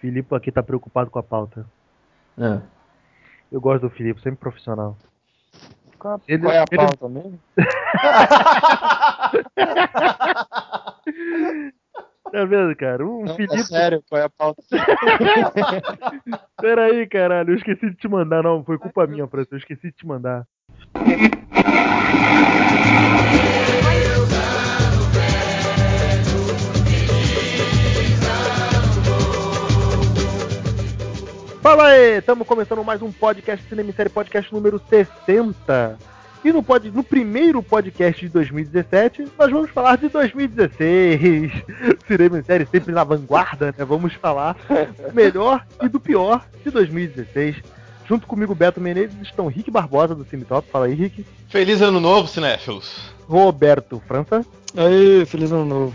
Filipe aqui tá preocupado com a pauta. É. Eu gosto do Filipe, sempre profissional. Qual, Ele- qual é a ele- pauta mesmo? Tá vendo, cara? Um Não, é Filipe. sério, qual é a pauta? Peraí, caralho, eu esqueci de te mandar, não. Foi culpa minha, França. Eu esqueci de te mandar. Fala aí, estamos começando mais um podcast Cinema e Série Podcast número 60. E no, pod, no primeiro podcast de 2017, nós vamos falar de 2016. Cinema e Série sempre na vanguarda, né? Vamos falar do melhor e do pior de 2016. Junto comigo, Beto Menezes, estão Rick Barbosa do Cine Top. Fala aí, Rick. Feliz ano novo, cinéfilos. Roberto França. Aí, feliz ano novo.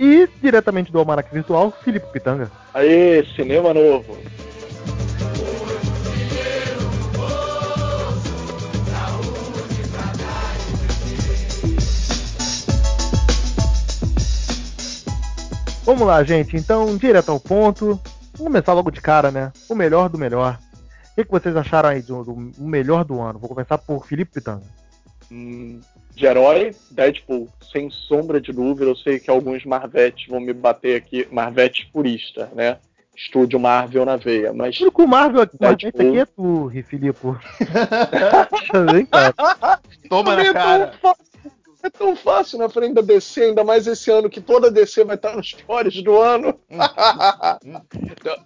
E, diretamente do Almanac Virtual, Felipe Pitanga. Aê, cinema novo. Vamos lá, gente. Então, direto ao ponto. Vamos começar logo de cara, né? O melhor do melhor. O que, que vocês acharam aí do, do o melhor do ano? Vou começar por Felipe Pitanga. Hum, de herói, Deadpool, sem sombra de dúvida. Eu sei que alguns Marvetes vão me bater aqui, Marvetes purista, né? Estúdio Marvel na veia, mas O único Marvel aqui, Deadpool. Marvel aqui é tu, Filipe. Vem cá. Toma na cara. É tão fácil na frente da DC, ainda mais esse ano que toda a DC vai estar nos piores do ano.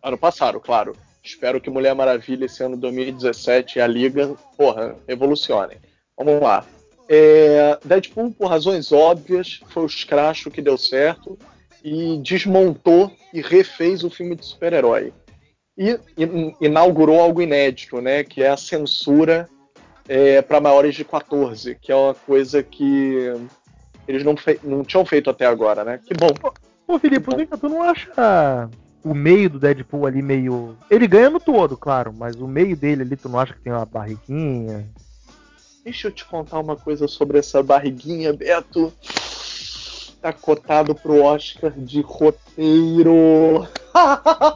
ano passado, claro. Espero que Mulher Maravilha esse ano 2017 e a Liga, porra, revolucionem. Vamos lá. É, Deadpool, por razões óbvias, foi o escracho que deu certo e desmontou e refez o filme de super-herói. E in- inaugurou algo inédito, né? Que é a censura para maiores de 14, que é uma coisa que eles não, não tinham feito até agora, né? Que bom. Pô, Felipe, cá, tu não acha o meio do Deadpool ali meio. Ele ganha no todo, claro, mas o meio dele ali, tu não acha que tem uma barriguinha? Deixa eu te contar uma coisa sobre essa barriguinha, Beto. Tá cotado pro Oscar de roteiro.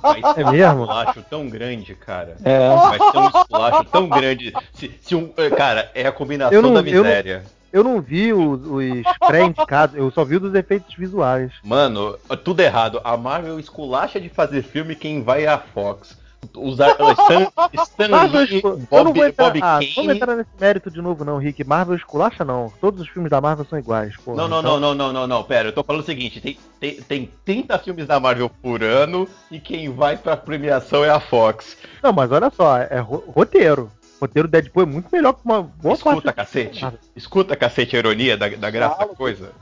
Vai ser É mesmo? um esculacho tão grande, cara. É. Vai ser um esculacho tão grande. Se, se um, eh, cara, é a combinação Eu não- da eu não- miséria. Eu não vi os, os pré-indicados, eu só vi os efeitos visuais. Mano, tudo errado. A Marvel esculacha de fazer filme quem vai é a Fox. Usar Stan, Stan Marvel Lee, Bob, vou entrar, Bob ah, Kane. vamos entrar nesse mérito de novo não, Rick. Marvel esculacha não. Todos os filmes da Marvel são iguais, pô. Não, não, não, não, não, não, não, pera, eu tô falando o seguinte, tem, tem, tem 30 filmes da Marvel por ano e quem vai pra premiação é a Fox. Não, mas olha só, é ro- roteiro. Roteiro Deadpool é muito melhor que uma boa Escuta, parte. cacete. Escuta, cacete, a ironia da, da graça da coisa.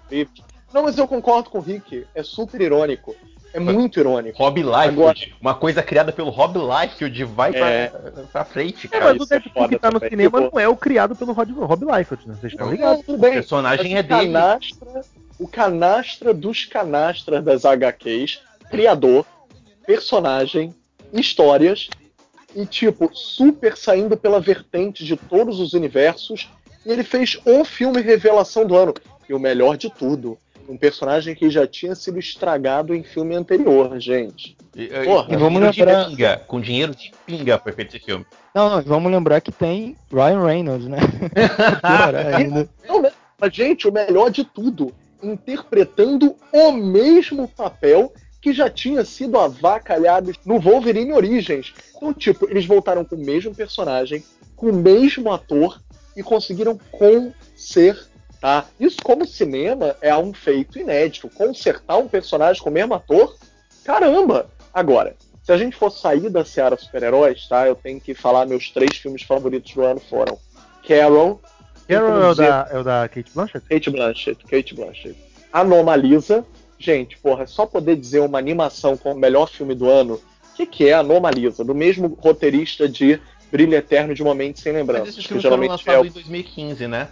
Não, mas eu concordo com o Rick. É super irônico. É muito irônico. Rob Liefeld, uma coisa criada pelo Rob Liefeld vai pra, É. pra frente, É, cara. mas isso o Deadpool é que tá no também. cinema Tipo- não é o criado pelo Rod, Rob Liefeld, né? Vocês estão ligados? tudo O bem. personagem Mas é o dele. canastra, o canastra dos canastras das HQs, criador, personagem, histórias e tipo super saindo pela vertente de todos os universos. E ele fez um filme revelação do ano e o melhor de tudo, um personagem que já tinha sido estragado em filme anterior, gente. E, Porra. e vamos lembrar- de pinga, com dinheiro de pinga foi feito esse filme. Não, não, vamos lembrar que tem Ryan Reynolds, né? Não, né? Mas, gente, o melhor de tudo, interpretando o mesmo papel que já tinha sido avacalhado no Wolverine Origins. Então, tipo, eles voltaram com o mesmo personagem, com o mesmo ator e conseguiram consertar. Isso, como cinema, é um feito inédito. Consertar um personagem com o mesmo ator, caramba! Agora, se a gente for sair da Seara Super-Heróis, tá? Eu tenho que falar meus três filmes favoritos do ano foram Carol, Carol é o da, é o da Kate Blanchett? Kate Blanchett, Kate Blanchett. Anomalisa. Gente, porra, é só poder dizer uma animação com o melhor filme do ano. O que, que é Anomalisa? Do mesmo roteirista de Brilho Eterno de Uma Mente Sem Mas Lembranças. esses Que filmes foram geralmente é lançados o... em 2015, né?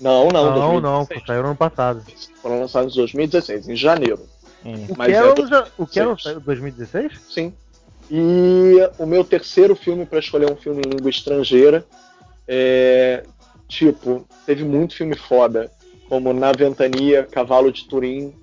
Não, não, Não, não, 2016. saiu no ano passado. Foram lançados em 2016, em janeiro. O Mas é Carol, do- já, o Carol Seis. saiu em 2016? Sim. E o meu terceiro filme para escolher um filme em língua estrangeira é. Tipo, teve muito filme foda, como Na Ventania, Cavalo de Turim.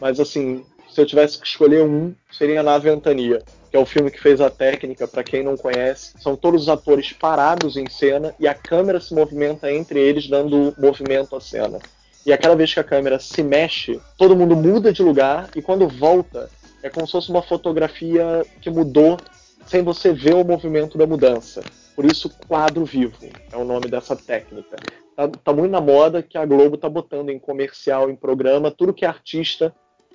Mas assim, se eu tivesse que escolher um, seria Na Ventania, que é o filme que fez a técnica, para quem não conhece. São todos os atores parados em cena e a câmera se movimenta entre eles, dando movimento à cena. E a cada vez que a câmera se mexe, todo mundo muda de lugar e quando volta, é como se fosse uma fotografia que mudou sem você ver o movimento da mudança. Por isso, quadro vivo é o nome dessa técnica. Tá, tá muito na moda que a Globo tá botando em comercial, em programa, tudo que é artista,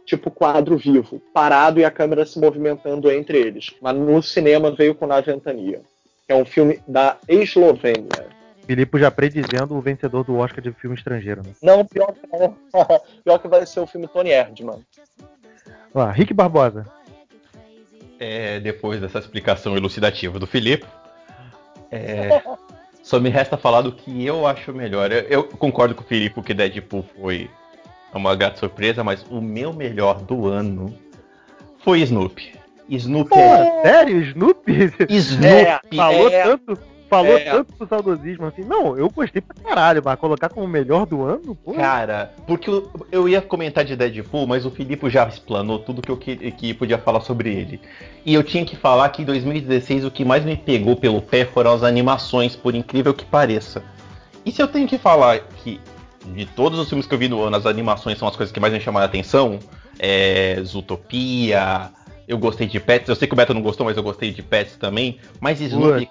tipo quadro vivo, parado e a câmera se movimentando entre eles. Mas no cinema veio com Na Ventania, que é um filme da Eslovênia. Filipe já predizendo o vencedor do Oscar de filme estrangeiro. Né? Não, pior que não. pior que vai ser o filme Tony Erdmann. Lá, Rick Barbosa. É, depois dessa explicação elucidativa do Filipe, é, só me resta falar do que eu acho melhor. Eu, eu concordo com o Filipe que Deadpool foi uma grata surpresa, mas o meu melhor do ano foi Snoopy. Snoopy Pô, é... Sério? Snoopy? Snoopy. É, falou é... tanto falou é. tanto pro saudosismo assim. Não, eu gostei pra caralho, mas colocar como o melhor do ano, pô. Cara, porque eu, eu, ia comentar de Deadpool, mas o Filipe já explanou tudo que eu que, que podia falar sobre ele. E eu tinha que falar que em 2016 o que mais me pegou pelo pé foram as animações, por incrível que pareça. E se eu tenho que falar que de todos os filmes que eu vi no ano, as animações são as coisas que mais me chamaram a atenção, é Zootopia, eu gostei de Pets, eu sei que o Beto não gostou, mas eu gostei de Pets também, mas Snoopy.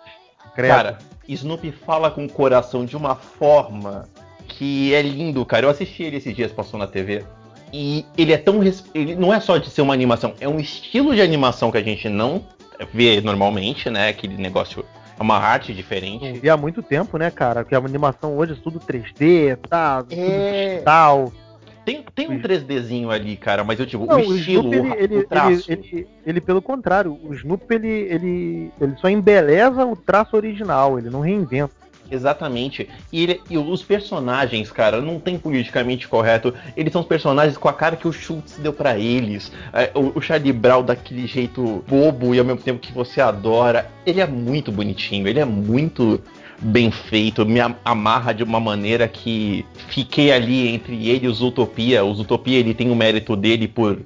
Cara, Snoopy fala com o coração de uma forma que é lindo, cara. Eu assisti ele esses dias, passou na TV. E ele é tão. Ele não é só de ser uma animação, é um estilo de animação que a gente não vê normalmente, né? Aquele negócio. É uma arte diferente. Não vi há muito tempo, né, cara? Porque a animação hoje é tudo 3D, tá? Tudo é... tal. Tem, tem um 3Dzinho ali, cara, mas eu digo, não, o estilo, o, ele, ele, o traço. Ele, ele, ele, pelo contrário, o Snoopy ele, ele, ele só embeleza o traço original, ele não reinventa. Exatamente. E, ele, e, os personagens, cara, não tem politicamente correto. Eles são os personagens com a cara que o Schultz deu para eles. É, o, o, Charlie Brown daquele jeito bobo e ao mesmo tempo que você adora. Ele é muito bonitinho, ele é muito bem feito, me amarra de uma maneira que fiquei ali entre ele e os Utopia. Os Utopia ele tem o mérito dele por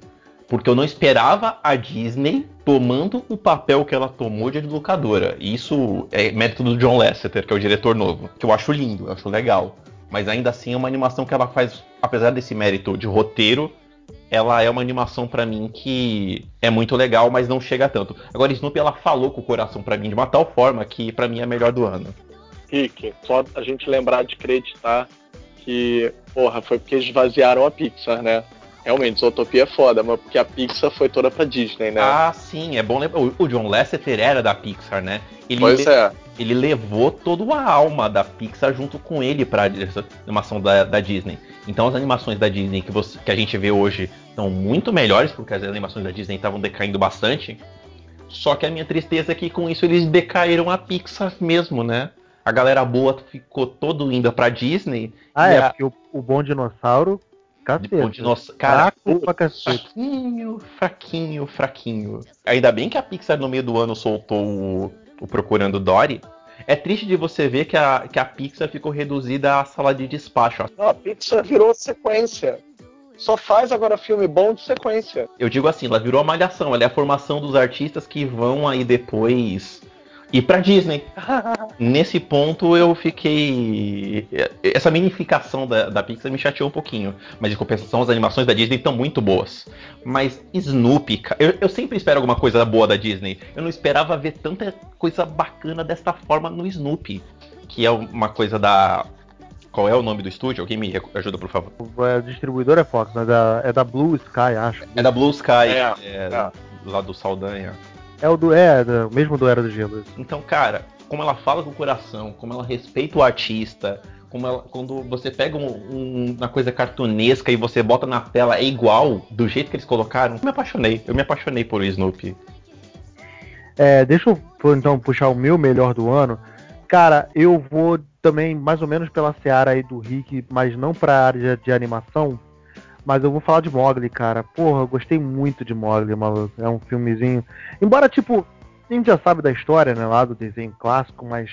porque eu não esperava a Disney tomando o papel que ela tomou de educadora. E isso é mérito do John Lasseter, que é o diretor novo, que eu acho lindo, eu acho legal. Mas ainda assim é uma animação que ela faz, apesar desse mérito de roteiro, ela é uma animação para mim que é muito legal, mas não chega tanto. Agora Snoopy ela falou com o coração para mim de uma tal forma que para mim é a melhor do ano. Rick, só a gente lembrar de acreditar que, porra, foi porque esvaziaram a Pixar, né? Realmente, Zootopia é foda, mas porque a Pixar foi toda pra Disney, né? Ah, sim, é bom lembrar. O John Lasseter era da Pixar, né? Ele pois é. Ele levou toda a alma da Pixar junto com ele pra animação da, da Disney. Então as animações da Disney que, você, que a gente vê hoje são muito melhores, porque as animações da Disney estavam decaindo bastante. Só que a minha tristeza é que com isso eles decaíram a Pixar mesmo, né? a galera boa ficou todo indo pra Disney. Ah, é, a... porque o, o Bom Dinossauro. Cacete. Bom dinossauro. Cara, fraquinho, fraquinho, fraquinho. Ainda bem que a Pixar no meio do ano soltou o, o Procurando Dory. É triste de você ver que a, que a Pixar ficou reduzida à sala de despacho. Não, a Pixar virou sequência. Só faz agora filme bom de sequência. Eu digo assim, ela virou a malhação, ela é a formação dos artistas que vão aí depois e para Disney. Nesse ponto eu fiquei. Essa minificação da, da Pixar me chateou um pouquinho. Mas em compensação, as animações da Disney estão muito boas. Mas Snoopy, eu, eu, sempre espero alguma coisa boa da Disney. Eu não esperava ver tanta coisa bacana desta forma no Snoopy. Que é uma coisa da. Qual é o nome do estúdio? Alguém me ajuda, por favor. A distribuidora é Fox, mas é, é da Blue Sky, acho. É da Blue Sky, é, é, é. lá do Saldanha. É o do. É, do, mesmo do Era do Gelo. Então, cara, como ela fala com o coração, como ela respeita o artista, como ela, quando você pega um, um, uma coisa cartunesca e você bota na tela, é igual, do jeito que eles colocaram, eu me apaixonei. Eu me apaixonei por Snoopy. É, deixa eu então puxar o meu melhor do ano. Cara, eu vou também mais ou menos pela seara aí do Rick, mas não pra área de animação. Mas eu vou falar de Mogli, cara. Porra, eu gostei muito de Mogli, maluco. É um filmezinho. Embora, tipo, a gente já sabe da história, né, lá do desenho clássico, mas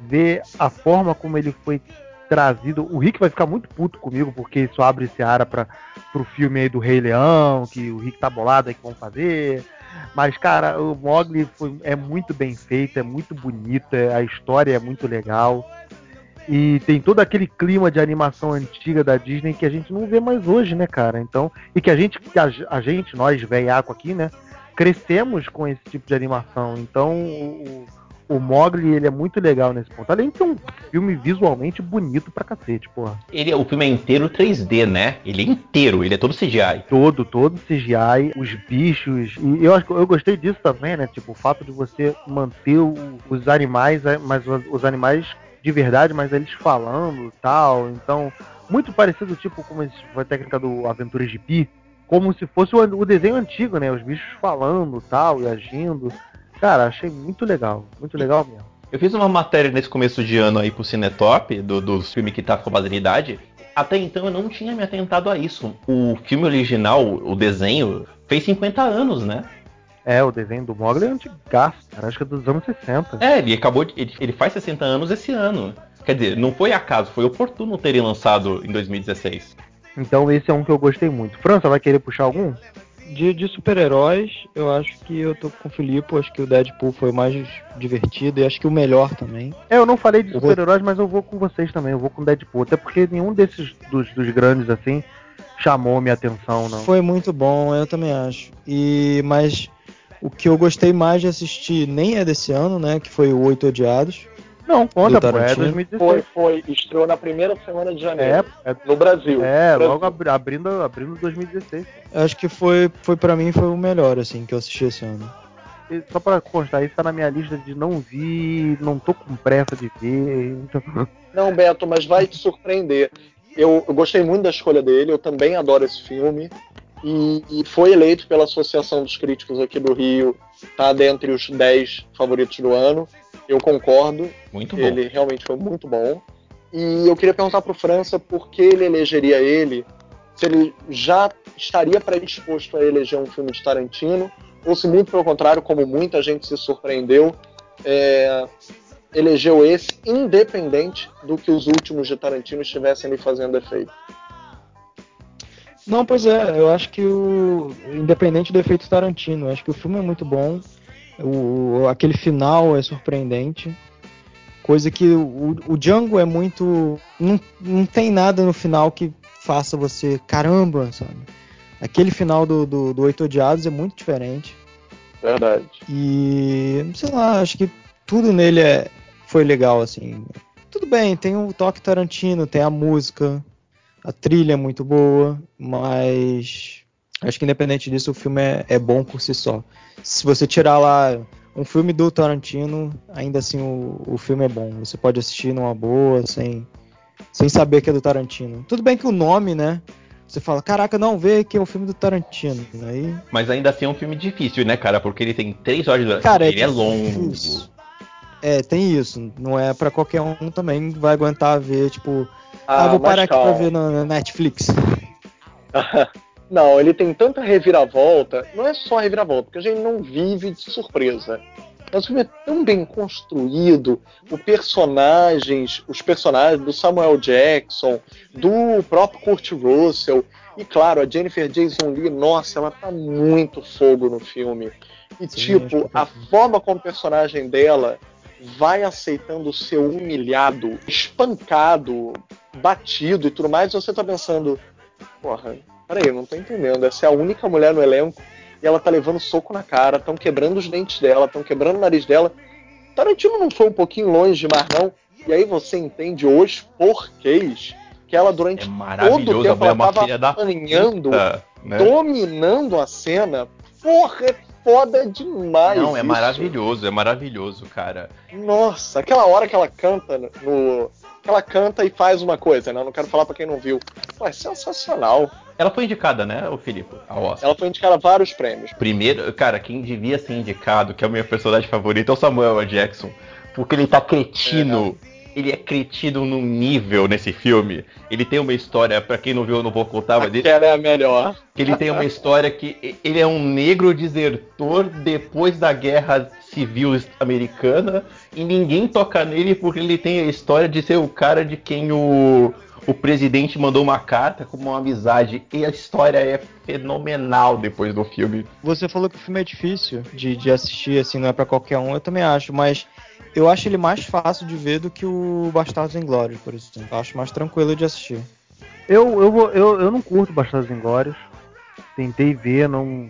ver a forma como ele foi trazido. O Rick vai ficar muito puto comigo, porque isso abre esse ara para pro filme aí do Rei Leão, que o Rick tá bolado aí que vão fazer. Mas, cara, o Mogli foi, é muito bem feito, é muito bonito, é, a história é muito legal. E tem todo aquele clima de animação antiga da Disney que a gente não vê mais hoje, né, cara? Então, e que a gente, a, a gente nós, velhaco aqui, né, crescemos com esse tipo de animação. Então, o, o Mogli, ele é muito legal nesse ponto. Além de ser um filme visualmente bonito pra cacete, porra. Ele, o filme é inteiro 3D, né? Ele é inteiro, ele é todo CGI. Todo, todo CGI, os bichos. E eu, eu gostei disso também, né? Tipo, o fato de você manter o, os animais, é, mas os, os animais de verdade, mas eles falando tal. Então, muito parecido, tipo, como a técnica do Aventuras de Pi, como se fosse o, desenho antigo, né? Os bichos falando tal e agindo. Cara, achei muito legal, muito legal mesmo. Eu fiz uma matéria nesse começo de ano aí pro Cinetop, do, dos filmes que tá com base idade. Até então eu não tinha me atentado a isso. O filme original, o desenho, fez 50 anos, né? É, o desenho do Mogli é antigaço, cara. Acho que é dos anos 60. É, ele acabou de, ele, ele faz 60 anos esse ano. Quer dizer, não foi acaso, foi oportuno terem lançado em 2016. Então esse é um que eu gostei muito. França, vai querer puxar algum? De, de super-heróis, eu acho que eu tô com o Filipe, acho que o Deadpool foi o mais divertido e acho que o melhor também. É, eu não falei de super-heróis, mas eu vou com vocês também, eu vou com o Deadpool, até porque nenhum desses dos, dos grandes assim chamou minha atenção, não. Foi muito bom, eu também acho. E mas o que eu gostei mais de assistir nem é desse ano, né, que foi o Oito Odiados. Não, conta, pô, é 2016. Foi, foi. Estreou na primeira semana de janeiro. É, é no Brasil. É, Brasil. logo abrindo, abrindo 2016. Acho que foi, foi para mim foi o melhor, assim, que eu assisti esse ano. E só pra constar, isso tá na minha lista de não vi, não tô com pressa de ver. Então... Não, Beto, mas vai te surpreender. Eu, eu gostei muito da escolha dele, eu também adoro esse filme. E, e, foi eleito pela Associação dos Críticos aqui do Rio, tá dentre os 10 favoritos do ano. Eu concordo. Muito bom. Ele realmente foi muito bom. E eu queria perguntar para o França por que ele elegeria ele, se ele já estaria predisposto a eleger um filme de Tarantino, ou se muito pelo contrário, como muita gente se surpreendeu, é, elegeu esse, independente do que os últimos de Tarantino estivessem lhe fazendo efeito. Não, pois é, eu acho que o. Independente do efeito Tarantino, eu acho que o filme é muito bom. O, aquele final é surpreendente. Coisa que o, o Django é muito. Não, não tem nada no final que faça você. Caramba, sabe? Aquele final do, do, do Oito Odiados é muito diferente. Verdade. E. sei lá, acho que tudo nele é, foi legal, assim. Tudo bem, tem o toque Tarantino, tem a música, a trilha é muito boa, mas acho que independente disso o filme é, é bom por si só se você tirar lá um filme do Tarantino, ainda assim o, o filme é bom. Você pode assistir numa boa, sem, sem saber que é do Tarantino. Tudo bem que o nome, né? Você fala, caraca, não, vê que é um filme do Tarantino. Aí... Mas ainda assim é um filme difícil, né, cara? Porque ele tem três horas de Cara, ele é, é longo. É, tem isso. Não é para qualquer um também vai aguentar ver, tipo, ah, ah vou parar aqui pra ver na, na Netflix. Não, ele tem tanta reviravolta. Não é só reviravolta, porque a gente não vive de surpresa. Mas o filme é tão bem construído, os personagens, os personagens do Samuel Jackson, do próprio Kurt Russell, e claro, a Jennifer Jason Lee, nossa, ela tá muito fogo no filme. E Sim, tipo, a forma como o personagem dela vai aceitando ser humilhado, espancado, batido e tudo mais, você tá pensando, porra, Peraí, eu não tô entendendo. Essa é a única mulher no elenco e ela tá levando soco na cara, estão quebrando os dentes dela, estão quebrando o nariz dela. Tarantino não foi um pouquinho longe demais, não. E aí você entende os porquês que ela durante é todo o tempo ela é tava apanhando, né? dominando a cena. Porra, é foda demais. Não, é isso. maravilhoso, é maravilhoso, cara. Nossa, aquela hora que ela canta no. Que ela canta e faz uma coisa, né? Eu não quero falar pra quem não viu. Pô, é sensacional. Ela foi indicada, né, o Filipe? Ela foi indicada a vários prêmios. Primeiro, cara, quem devia ser indicado, que é o meu personagem favorito, é o Samuel Jackson. Porque ele tá cretino. É, ele é cretino num nível nesse filme. Ele tem uma história, para quem não viu, eu não vou contar, mas ele, é a melhor. Que ele tem uma história que ele é um negro desertor depois da guerra civil americana e ninguém toca nele porque ele tem a história de ser o cara de quem o, o presidente mandou uma carta com uma amizade. E a história é fenomenal depois do filme. Você falou que o filme é difícil de, de assistir, assim, não é para qualquer um, eu também acho, mas eu acho ele mais fácil de ver do que o Bastardos Inglórios, por exemplo. Eu acho mais tranquilo de assistir. Eu, eu, vou, eu, eu não curto Bastardos Inglórios. Tentei ver, não,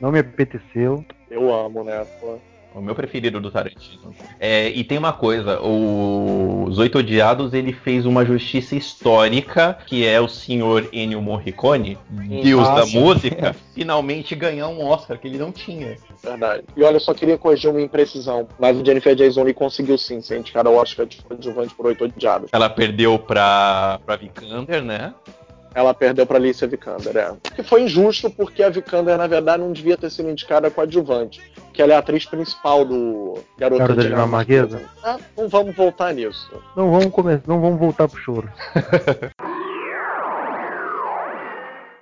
não me apeteceu. Eu amo, né? Pô. O meu preferido do Tarantino. É, e tem uma coisa, o Os Oito Odiados ele fez uma justiça histórica, que é o senhor Ennio Morricone, deus Ah, da sim. música, finalmente ganhar um Oscar que ele não tinha. Verdade. E olha, eu só queria corrigir uma imprecisão. Mas o Jennifer Jason Lee conseguiu sim ser indicada ao Oscar de coadjuvante por oito odiados. Ela perdeu pra, pra Vikander, né? Ela perdeu pra Alicia Vikander, é. Que foi injusto, porque a Vikander, na verdade, não devia ter sido indicada coadjuvante. Que ela é a atriz principal do Garota, Garota de Dinamarquesa. Ah, não vamos voltar nisso. Não vamos começar, não vamos voltar pro choro.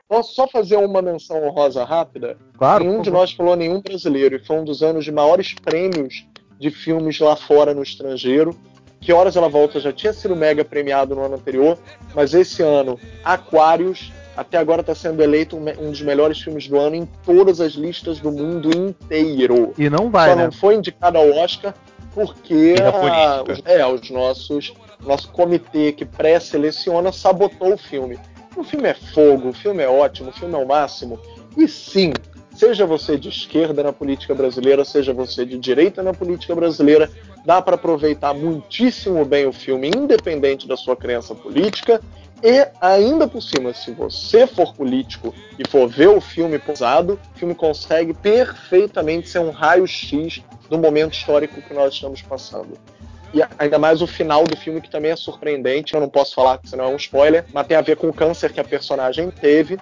Posso só fazer uma menção honrosa rápida? Claro. Nenhum de nós falou nenhum brasileiro, e foi um dos anos de maiores prêmios de filmes lá fora no estrangeiro. Que Horas Ela Volta já tinha sido mega premiado no ano anterior, mas esse ano, Aquários, até agora está sendo eleito um dos melhores filmes do ano em todas as listas do mundo inteiro. E não vai, Só né? não foi indicado ao Oscar porque a- os, é, os nossos nosso comitê que pré-seleciona sabotou o filme. O filme é fogo, o filme é ótimo, o filme é o máximo. E sim, seja você de esquerda na política brasileira, seja você de direita na política brasileira, dá para aproveitar muitíssimo bem o filme, independente da sua crença política. E ainda por cima, se você for político e for ver o filme posado, o filme consegue perfeitamente ser um raio-x do momento histórico que nós estamos passando. E ainda mais o final do filme, que também é surpreendente. Eu não posso falar, senão é um spoiler, mas tem a ver com o câncer que a personagem teve.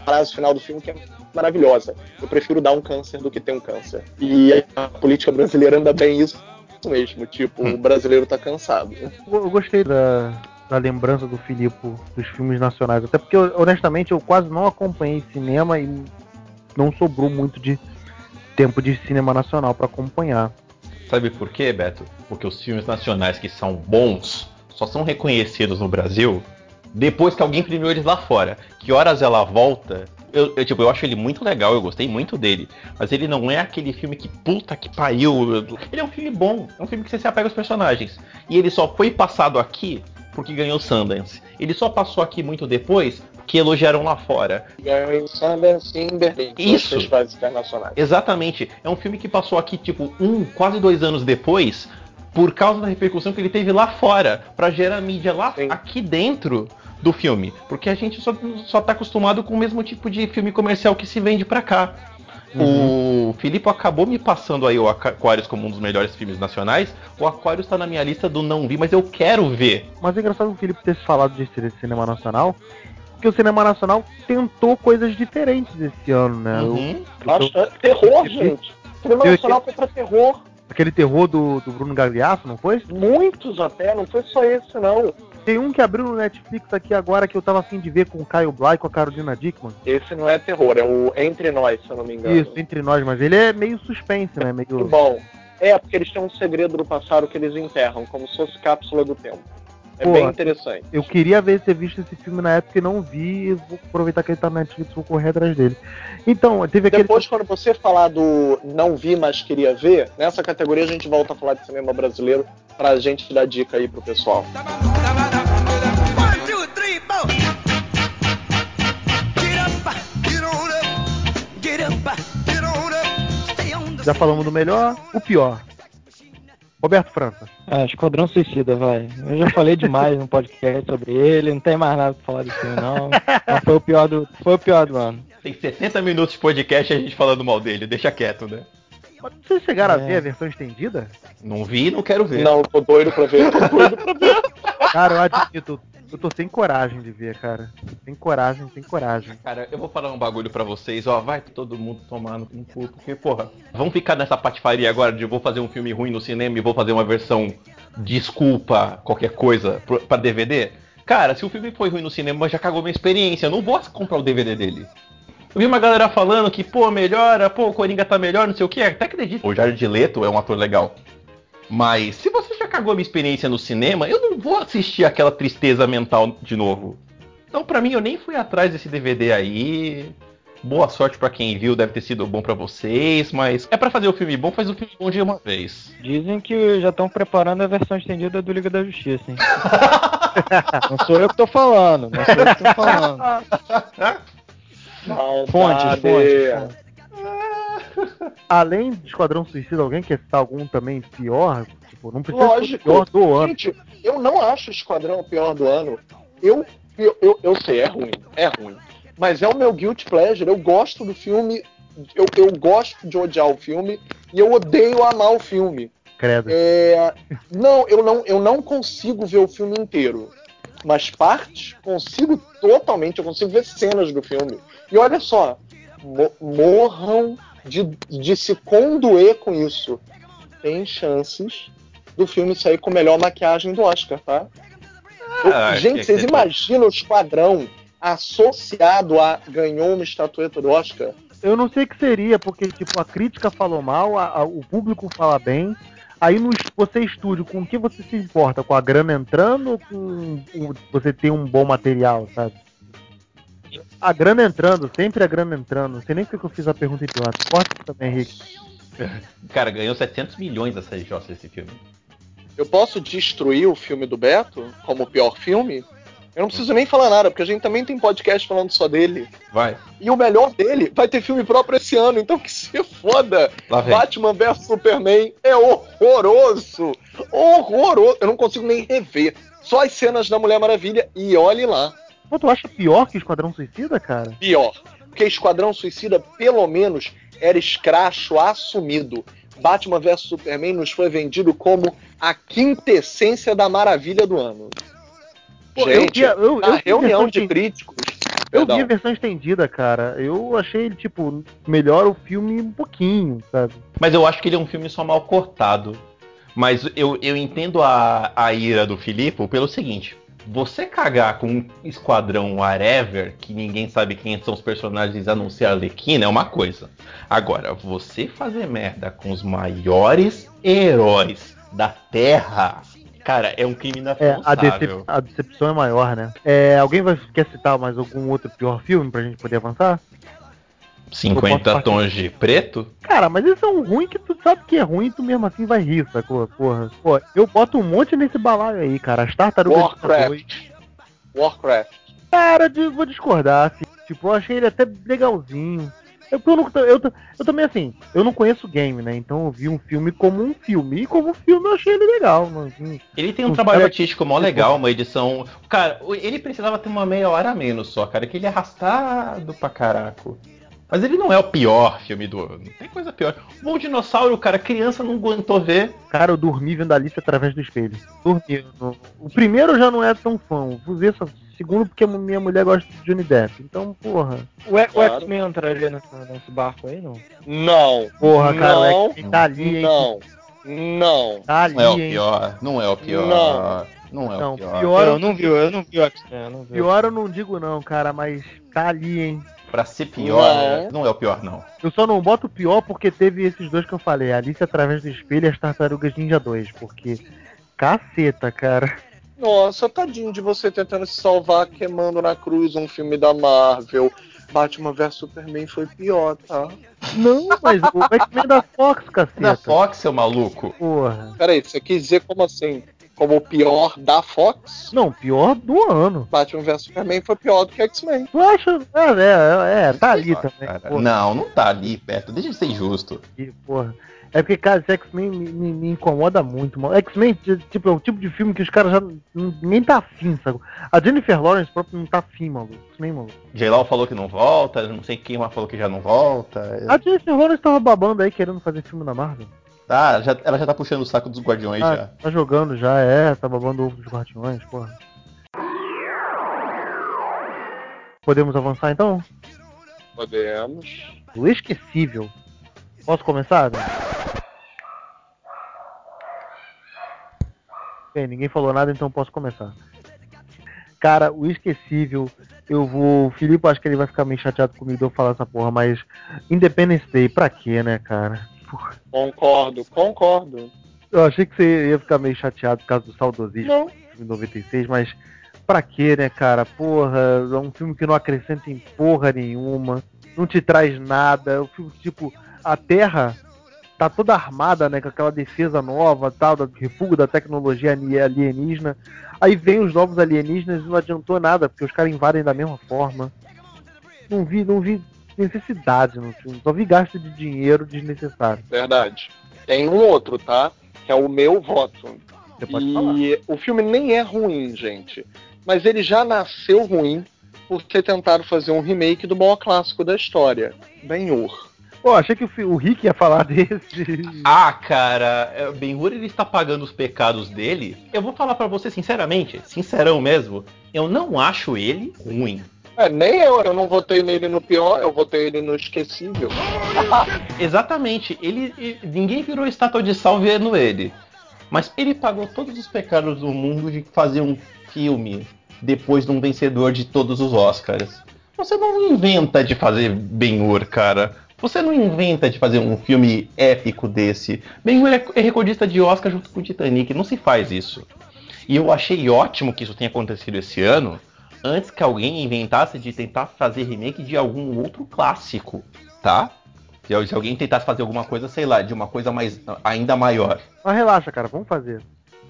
A frase final do filme que é maravilhosa. Eu prefiro dar um câncer do que ter um câncer. E a política brasileira anda bem isso mesmo. Tipo, o brasileiro tá cansado. Eu gostei da, da lembrança do Filipe dos filmes nacionais. Até porque, honestamente, eu quase não acompanhei cinema e não sobrou muito de tempo de cinema nacional para acompanhar. Sabe por quê, Beto? Porque os filmes nacionais que são bons só são reconhecidos no Brasil depois que alguém premiou eles lá fora. Que horas ela volta? Eu, eu, tipo, eu acho ele muito legal, eu gostei muito dele. Mas ele não é aquele filme que puta que pariu. Ele é um filme bom, é um filme que você se apega aos personagens. E ele só foi passado aqui porque ganhou Sundance. Ele só passou aqui muito depois que elogiaram lá fora. Ganhou Sundance em Berlim. Isso. festivais internacionais. Exatamente. É um filme que passou aqui, tipo, um, quase dois anos depois, por causa da repercussão que ele teve lá fora, pra gerar mídia lá Sim. aqui dentro do filme. Porque a gente só, só tá acostumado com o mesmo tipo de filme comercial que se vende pra cá. O Filipe acabou me passando aí o Aquarius como um dos melhores filmes nacionais. O Aquarius tá na minha lista do não vi, mas eu quero ver. Mas é engraçado o Felipe ter falado de de cinema nacional, porque o cinema nacional tentou coisas diferentes esse ano, né? Eu- Uhum. Bastante. Terror, gente. Cinema Eu- nacional foi pra terror. aquele terror do, do Bruno Gagliasso, não foi? Muitos até, não foi só esse, não. Tem um que abriu no Netflix aqui agora que eu tava afim de ver com o Caio Blay e com a Carolina Dickman. Esse não é terror, é o Entre Nós, se eu não me engano. Isso, entre nós, mas ele é meio suspense, né? Que Meio. bom. É, porque eles têm um segredo do passado que eles enterram, como se fosse cápsula do tempo. É Pô, bem interessante. Eu queria ver ter visto esse filme na época e não vi. e Vou aproveitar que ele tá na Netflix e vou correr atrás dele. Então, teve aquele. Depois, quando você falar do não vi, mas queria ver, nessa categoria a gente volta a falar de cinema brasileiro pra gente dar dica aí pro pessoal. One, Já falamos do melhor, o pior. Roberto França. Ah, Esquadrão Suicida, vai. Eu já falei demais no podcast sobre ele, não tem mais nada pra falar desse filme, não. Mas foi o pior do, foi o pior do ano. Tem 60 minutos de podcast e a gente falando mal dele, deixa quieto, né? Mas Vocês chegaram a É. ver a versão estendida? Não vi, não quero ver. Não, tô doido pra ver, tô doido pra ver. Cara, eu admito, eu tô sem coragem de ver, cara. Sem coragem, sem coragem. Cara, eu vou falar um bagulho pra vocês, ó, vai todo mundo tomar no no cu, porque, porra, vamos ficar nessa patifaria agora de vou fazer um filme ruim no cinema e vou fazer uma versão desculpa qualquer coisa pra DVD? Cara, se o filme foi ruim no cinema, já cagou minha experiência, eu não vou comprar o DVD dele. Eu vi uma galera falando que, pô, melhora, pô, o Coringa tá melhor, não sei o que. Até acredito. O Jared Leto é um ator legal. Mas se você cagou a minha experiência no cinema, eu não vou assistir aquela tristeza mental de novo. Então, pra mim, eu nem fui atrás desse DVD aí. Boa sorte pra quem viu, deve ter sido bom pra vocês, mas é pra fazer o filme bom, faz o filme bom de uma vez. Dizem que já estão preparando a versão estendida do Liga da Justiça, hein? não sou eu que tô falando, não sou eu que tô falando. Fontes, Maldade. fontes, fontes. Além de Esquadrão Suicida, alguém quer citar algum também pior? Tipo, não precisa ser o Lógico. pior do ano. Gente, eu não acho Esquadrão o pior do ano. Eu, eu, eu, eu sei, é ruim, é ruim. Mas é o meu guilty pleasure. Eu gosto do filme. Eu, eu gosto de odiar o filme e eu odeio amar o filme. Credo. É, não, eu não, eu não consigo ver o filme inteiro. Mas partes, consigo totalmente, eu consigo ver cenas do filme. E olha só, mo- morram de, de se condoer com isso. Tem chances do filme sair com melhor maquiagem do Oscar, tá? Ah, gente, que- vocês que- imaginam o Esquadrão associado a ganhou uma estatueta do Oscar? Eu não sei o que seria, porque tipo, a crítica falou mal, a- a- o público fala bem. Aí no, você estúdio, com o que você se importa? Com a grana entrando ou com o- você ter um bom material, sabe? A grana entrando, sempre a grana entrando. Não sei nem porque que eu fiz a pergunta idiota. Corta também, Henrique. Cara, ganhou 700 milhões essa Jossa esse filme. Eu posso destruir o filme do Beto como o pior filme? Eu não preciso nem falar nada, porque a gente também tem podcast falando só dele. Vai, E o melhor dele vai ter filme próprio esse ano, então que se foda. Batman vs Superman é horroroso. Horroroso. Eu não consigo nem rever. Só as cenas da Mulher Maravilha e olhe lá. Pô, tu acha pior que Esquadrão Suicida, cara? Pior. Porque Esquadrão Suicida, pelo menos, era escracho assumido. Batman vs Superman nos foi vendido como a quintessência da maravilha do ano. Pô, eu Gente, vi a- eu- eu vi reunião de- críticos. Eu Perdão. vi a versão estendida, cara. Eu achei ele, tipo, melhor o filme um pouquinho, sabe? Mas eu acho que ele é um filme só mal cortado. Mas eu, eu entendo a, a ira do Filipe pelo seguinte: você cagar com um esquadrão whatever, que ninguém sabe quem são os personagens a não ser a Arlequina, é uma coisa. Agora, você fazer merda com os maiores heróis da Terra, cara, é um crime É, a, decep- a decepção é maior, né? É, alguém vai, quer citar mais algum outro pior filme pra gente poder avançar? 50 Eu posso tons de preto? Cara, mas esse é um ruim que tu sabe que é ruim e tu mesmo assim vai rir, sacou? Porra. Pô, eu boto um monte nesse balaio aí, cara. As tartarugas. Warcraft. Warcraft. Cara, de- vou discordar, assim. Tipo, eu achei ele até legalzinho. Eu, eu, não- eu, eu, também, assim, eu não conheço o game, né? Então eu vi um filme como um filme. E como filme eu achei ele legal. Assim, Ele tem um Os trabalho cara- artístico mó legal, uma edição. Cara, ele precisava ter uma meia hora a menos só, cara, que ele é arrastado pra caraco. Mas ele não é o pior filme do ano. Tem coisa pior. O Bom Dinossauro, cara, criança não aguentou ver. cara, eu dormi vendo a Alice através do espelho. Dormi. O primeiro eu já não é tão fã. Vou ver só o segundo porque minha mulher gosta de Johnny Depp. Então, porra. O, E- o Claro. X-Men entraria nesse, nesse barco aí, não? Não. Porra, cara, o Não. X-Men tá ali, hein? Não. Não. Tá ali, Não é o hein? pior. Não é o pior. Não. Não é Não, o pior. pior- eu não vi, eu não vi o X-Men. Pior eu não digo não, cara, mas tá ali, hein? Pra ser pior, Não. não é o pior, não. Eu só não boto pior porque teve esses dois que eu falei, Alice através do espelho e as Tartarugas Ninja 2, porque caceta, cara. Nossa, tadinho de você tentando se salvar queimando na cruz um filme da Marvel. Batman vs Superman foi pior, tá? Não, mas o X-Men da Fox, caceta. Da Fox, seu maluco. Porra. Peraí, você quis dizer como assim? Como o pior da Fox? Não, pior do ano. Batman vs Superman foi pior do que X-Men. Tu acha? É, é, é, tá ali também. cara, Não, não tá ali perto. Deixa de ser injusto. que porra. É porque, cara, esse X-Men me, me- me incomoda muito, mano. X-Men, tipo, é o tipo de filme que os caras já nem tá afim, sabe? A Jennifer Lawrence próprio não tá afim, maluco. X-Men, maluco. J-Law falou que não volta, não sei quem mais falou que já não volta. A Jennifer Lawrence tava babando aí querendo fazer filme da Marvel. Tá, já- ela já tá puxando o saco dos guardiões Ah, já. tá jogando já, é, tá babando o ovo dos guardiões, porra. Podemos avançar então? Podemos. O esquecível. Posso começar? Bem, ninguém falou nada, então posso começar. Cara, o esquecível Eu vou. O Filipe, acho que ele vai ficar meio chateado comigo de eu falar essa porra, mas Independence Day, pra quê, né, cara? Porra. Concordo, concordo. Eu achei que você ia ficar meio chateado por causa do saudosismo Não. do filme 96, mas pra quê, né, cara? Porra, é um filme que não acrescenta em porra nenhuma, não te traz nada. É um filme que, tipo, a Terra tá toda armada, né, com aquela defesa nova, tal, do refúgio da tecnologia ali- alienígena. Aí vem os novos alienígenas e não adiantou nada, porque os caras invadem da mesma forma. Não vi, não vi necessidade no filme, só vi gasto de dinheiro desnecessário. Verdade. Tem um outro, tá? Que é o meu voto. Você pode falar. E o filme nem é ruim, gente. Mas ele já nasceu ruim por ter tentado fazer um remake do maior clássico da história, Ben-Hur. Pô, achei que o, o Rick ia falar desse. Ah, cara, é, Ben-Hur ele está pagando os pecados dele. Eu vou falar pra você sinceramente, sincerão mesmo, eu não acho ele ruim. É, nem eu, eu não votei nele no pior, eu votei ele no esquecível. Exatamente, ele, ele- ninguém virou estátua de sal vendo ele. Mas ele pagou todos os pecados do mundo de fazer um filme depois de um vencedor de todos os Oscars. Você não inventa de fazer Ben-Hur, cara. Você não inventa de fazer um filme épico desse. Ben-Hur é, é recordista de Oscar junto com o Titanic, não se faz isso. E eu achei ótimo que isso tenha acontecido esse ano, antes que alguém inventasse de tentar fazer remake de algum outro clássico, tá? Se, se alguém tentasse fazer alguma coisa, sei lá, de uma coisa mais ainda maior. Mas relaxa, cara, vamos fazer.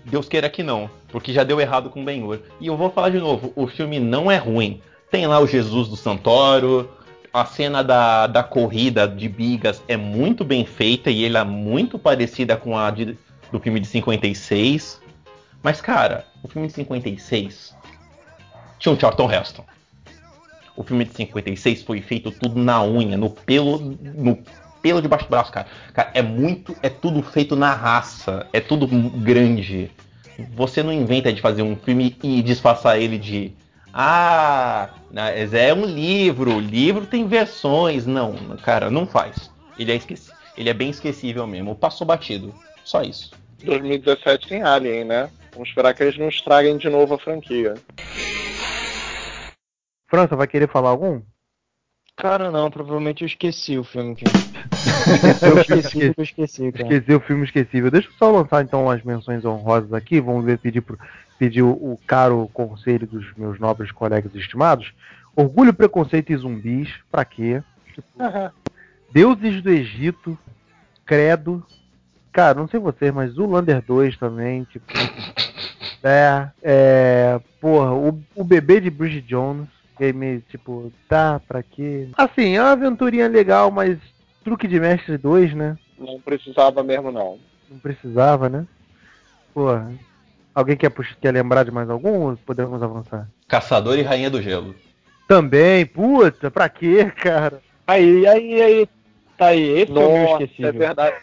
Deus queira que não, porque já deu errado com Ben-Hur. E eu vou falar de novo, o filme não é ruim. Tem lá o Jesus do Santoro, a cena da, da corrida de bigas é muito bem feita e ela é muito parecida com a de- do filme de 56. Mas, cara, o filme de 56 tinha o Charlton Heston. O filme de 56 foi feito tudo na unha, no pelo, no pelo debaixo do braço, cara. Cara, é muito, é tudo feito na raça, é tudo grande. Você não inventa de fazer um filme e disfarçar ele de ah, é um livro, livro tem versões. Não, cara, não faz. Ele é, esqueci- ele é bem esquecível mesmo. Passou batido. Só isso. 2017 tem Alien, né? Vamos esperar que eles não estraguem de novo a franquia. França, vai querer falar algum? Cara, não, provavelmente eu esqueci o filme que. eu esqueci que eu esqueci, cara. Esqueci o filme esquecível. Deixa eu só lançar então as menções honrosas aqui. Vamos ver, pedir, pro, pedir o, o caro conselho dos meus nobres colegas estimados. Orgulho, Preconceito e Zumbis. Pra quê? Deuses do Egito. Credo. Cara, não sei vocês, mas Zulander 2 também. Tipo. É. É. Porra, o, o bebê de Bridget Jones. Que é meio tipo, tá, pra quê? Assim, é uma aventurinha legal, mas truque de mestre 2, né? Não precisava mesmo, não. Não precisava, né? Porra. Alguém quer, puxar- quer lembrar de mais algum? ou Podemos avançar. Caçador e Rainha do Gelo. Também, puta, pra quê, cara? Aí, aí, aí. Tá aí, esse é o meu Nossa, esquecível. é verdade.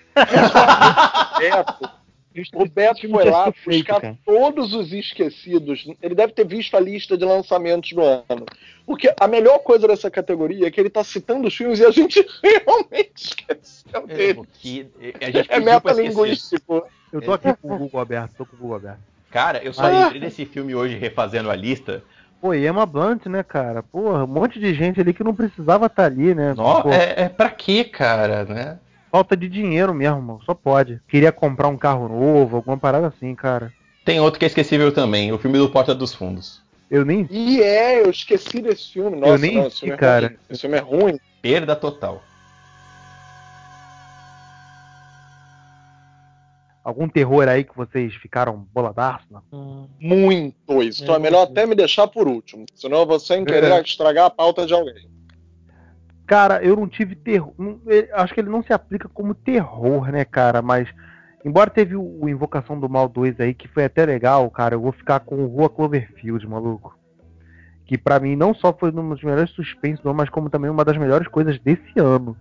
O Beto foi lá feito, buscar cara. todos os esquecidos. Ele deve ter visto a lista de lançamentos do ano. Porque a melhor coisa dessa categoria é que ele tá citando os filmes e a gente realmente esqueceu É, dele. porque a gente É esquecer. metalinguístico. Eu tô aqui com o Google aberto, tô com o Google aberto. Cara, eu só Ah. entrei nesse filme hoje refazendo a lista. Pô, e Emma Blunt, né, cara? Porra, um monte de gente ali que não precisava estar ali, né? Pô, é, é pra quê, cara, né? Falta de dinheiro mesmo, mano. Só pode. Queria comprar um carro novo, alguma parada assim, cara. Tem outro que é esquecível também, o filme do Porta dos Fundos. Eu nem E é, eu esqueci desse filme. Nossa, nem não, vi, esse filme é cara. ruim. Esse filme é ruim. Perda total. Algum terror aí que vocês ficaram boladaço? Não? Hum, Muitos. Então é É, melhor até me deixar por último. Senão eu vou sem querer É. estragar a pauta de alguém. Cara, eu não tive terror. ele- Acho que ele não se aplica como terror, né, cara? Mas, embora teve o, Invocação do Mal 2 aí, que foi até legal, cara, eu vou ficar com o Rua Cloverfield, maluco. Que pra mim não só foi um dos melhores suspensos do ano, mas como também uma das melhores coisas desse ano.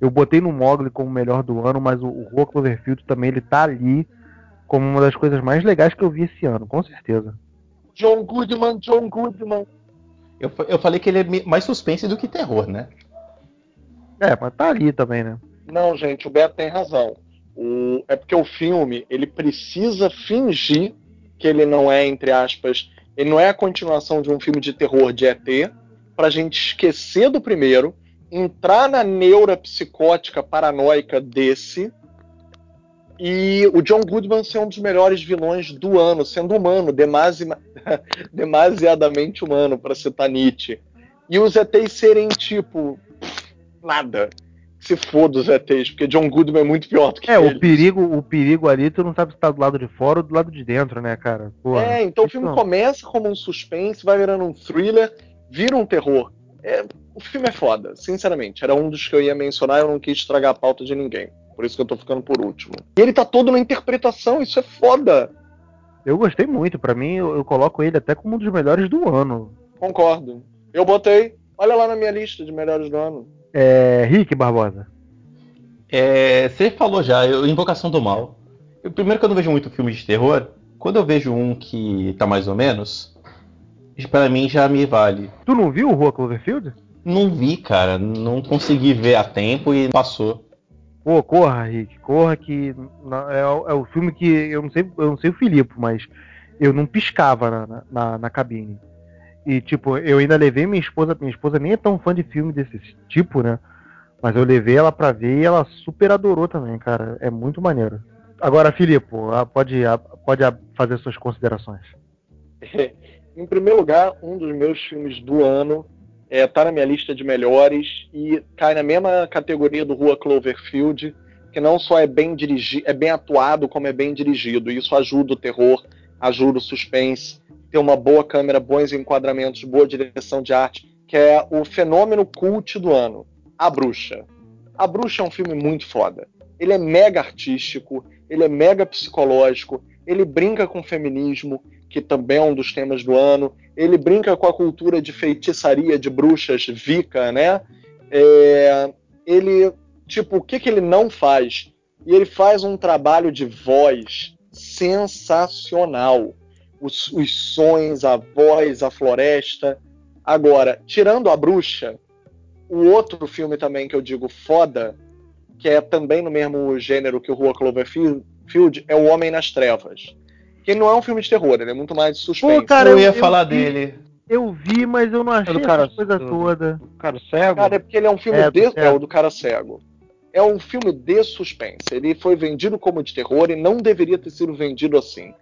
Eu botei no Mogli como o melhor do ano, mas o, o Rua Cloverfield também ele tá ali como uma das coisas mais legais que eu vi esse ano, com certeza. John Goodman, John Goodman. Eu, eu falei que ele é mais suspense do que terror, né? É, mas tá ali também, né? Não, gente, o Beto tem razão. O- É porque o filme ele precisa fingir que ele não é, entre aspas, Ele não é a continuação de um filme de terror de ET, pra gente esquecer do primeiro, entrar na neura psicótica paranoica desse e o John Goodman ser um dos melhores vilões do ano, sendo humano, demasi... demasiadamente humano, para citar Nietzsche. E os ETs serem tipo nada. Se foda os ETs, porque John Goodman é muito pior do que É, eles. o perigo, o perigo ali, tu não sabe se tá do lado de fora ou do lado de dentro, né, cara? Porra. É, então o filme não. começa como um suspense, vai virando um thriller, vira um terror. É, o filme é foda, sinceramente. Era um dos que eu ia mencionar, eu não quis estragar a pauta de ninguém. Por isso que eu tô ficando por último. E ele tá todo na interpretação, isso é foda. Eu gostei muito, pra mim eu, eu coloco ele até como um dos melhores do ano. Concordo. Eu botei, olha lá na minha lista de melhores do ano. É, Rick Barbosa. É, você falou já, eu- Invocação do Mal. Eu, primeiro que eu não vejo muito filme de terror, quando eu vejo um que tá mais ou menos, pra mim já me vale. Tu não viu o Rua Cloverfield? Não vi, cara, não consegui ver a tempo e passou. Pô, corra, Rick, corra que é, o- é o filme que eu não sei, eu não sei o Filipe, mas eu não piscava na, na, na cabine. E tipo, eu ainda levei minha esposa, minha esposa nem é tão fã de filme desse tipo, né? Mas eu levei ela pra ver e ela super adorou também, cara. É muito maneiro. Agora, Filipe, pode, pode fazer suas considerações. em primeiro lugar, um dos meus filmes do ano é, tá na minha lista de melhores e cai na mesma categoria do Rua Cloverfield, que não só é bem dirigido, é bem atuado, como é bem dirigido. Isso ajuda o terror, ajuda o suspense, ter uma boa câmera, bons enquadramentos, boa direção de arte, que é o fenômeno cult do ano, A Bruxa. A Bruxa é um filme muito foda. Ele é mega artístico, ele é mega psicológico, ele brinca com o feminismo, que também é um dos temas do ano. Ele brinca com a cultura de feitiçaria de bruxas Vika, né? É, ele, tipo, o que, que ele não faz? E ele faz um trabalho de voz sensacional. Os, os sons, a voz, a floresta. Agora, tirando a bruxa, o outro filme também que eu digo foda, que é também no mesmo gênero que o Rua Cloverfield, é O Homem nas Trevas. Que não é um filme de terror, ele é muito mais de suspense. Pô, cara, eu eu- ia eu falar vi- dele. Eu vi, mas eu não achei do cara- essa coisa do- toda. O cara cego? Cara, é porque ele é um filme É, de, do é o do cara cego. É um filme de suspense. Ele foi vendido como de terror e não deveria ter sido vendido assim.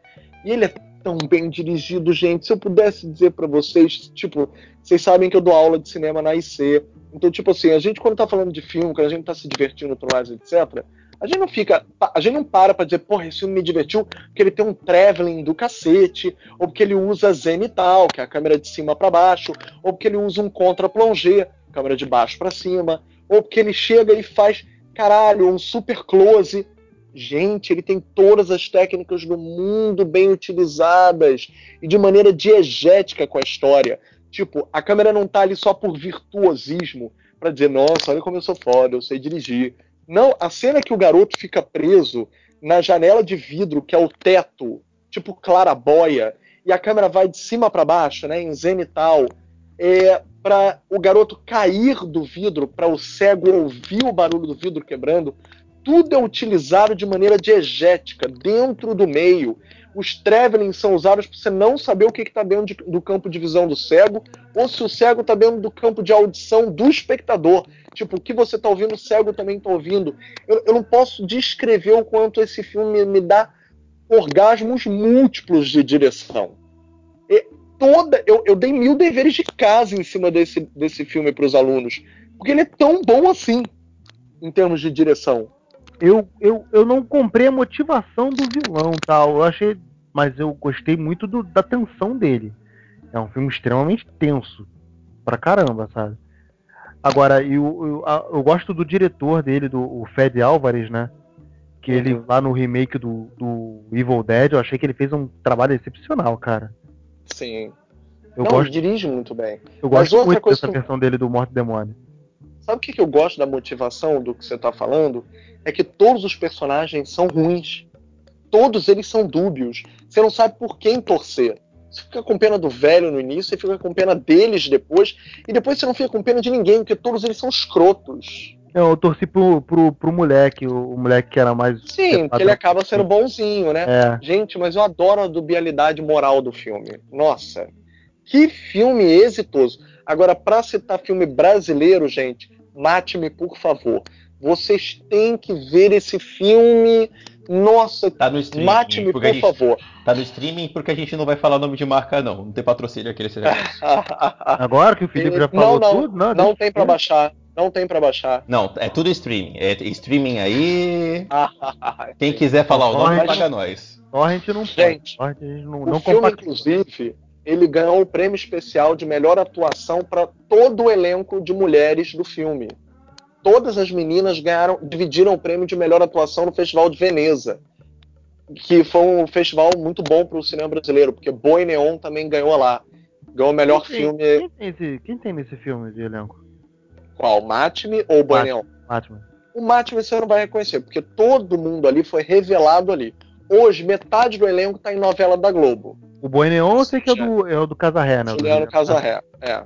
E ele é tão bem dirigido, gente. Se eu pudesse dizer pra vocês, tipo, vocês sabem que eu dou aula de cinema na IC. Então, tipo assim, a gente quando tá falando de filme, quando a gente tá se divertindo, tudo mais, etc. A gente não fica, a gente não para pra dizer, porra, esse filme me divertiu porque ele tem um traveling do cacete, ou porque ele usa zenital, que é a câmera de cima pra baixo, ou porque ele usa um contra-plongé, câmera de baixo pra cima, ou porque ele chega e faz, caralho, um super close. Gente, ele tem todas as técnicas do mundo bem utilizadas e de maneira diegética com a história. Tipo, a câmera não tá ali só por virtuosismo, pra dizer, nossa, olha como eu sou foda, eu sei dirigir. Não, a cena que o garoto fica preso na janela de vidro, que é o teto, tipo clarabóia, e a câmera vai de cima pra baixo, né, em zenital, é, para o garoto cair do vidro, para o cego ouvir o barulho do vidro quebrando, tudo é utilizado de maneira diegética, dentro do meio. Os travelings são usados para você não saber o que está dentro de- do campo de visão do cego, ou se o cego está dentro do campo de audição do espectador. Tipo, o que você está ouvindo, o cego também está ouvindo. Eu, eu não posso descrever o quanto esse filme me dá orgasmos múltiplos de direção. E toda, eu, eu dei mil deveres de casa em cima desse, desse filme para os alunos, porque ele é tão bom assim, em termos de direção. Eu, eu, eu não comprei a motivação do vilão, tal. Eu achei. Mas eu gostei muito do- da tensão dele. É um filme extremamente tenso. Pra caramba, sabe? Agora, eu, eu, eu gosto do diretor dele, do o Fed Álvares, né? Que ele, Uhum. lá no remake do, do Evil Dead, eu achei que ele fez um trabalho excepcional, cara. Sim. Eu não, gosto, ele dirige muito bem. eu mas gosto muito dessa que- versão dele do Morte Demônio. Sabe o que, que eu gosto da motivação do que você tá falando? É que todos os personagens são ruins. Todos eles são dúbios. Você não sabe por quem torcer. Você fica com pena do velho no início, você fica com pena deles depois, e depois você não fica com pena de ninguém, porque todos eles são escrotos. Eu torci pro, pro, pro moleque, o, o moleque que era mais. Sim, porque ele acaba sendo bonzinho, né? É. Gente, mas eu adoro a dubialidade moral do filme. Nossa, que filme exitoso. Agora, pra citar filme brasileiro, gente, mate-me, por favor. Vocês têm que ver esse filme. Nossa, Tá mate-me, por gente- favor. Tá no streaming porque a gente não vai falar nome de marca, não. Não tem patrocínio aqui nesse negócio. Agora que o Felipe já não, falou não, tudo, não, não tem pra eu- baixar. Não tem pra baixar. Não, é tudo streaming. É streaming aí. Quem quiser falar o nome, paga nós. Só a gente não pode. Gente, Só a gente não, O não filme, inclusive, ele ganhou o prêmio especial de melhor atuação para todo o elenco de mulheres do filme. Todas as meninas ganharam, dividiram o prêmio de melhor atuação no Festival de Veneza, que foi um festival muito bom para o cinema brasileiro, porque Boi Neon também ganhou lá. Ganhou o melhor Quem filme. tem- Quem tem, esse, quem tem nesse filme de elenco? Qual? Matme ou Boi Matme. Neon? Batman. O Matme você não vai reconhecer, porque todo mundo ali foi revelado ali. Hoje, metade do elenco tá em novela da Globo. O Boi Neon eu sei que é o do, é o do Casarré, né? o do Juliano Juliano. Casarré, é.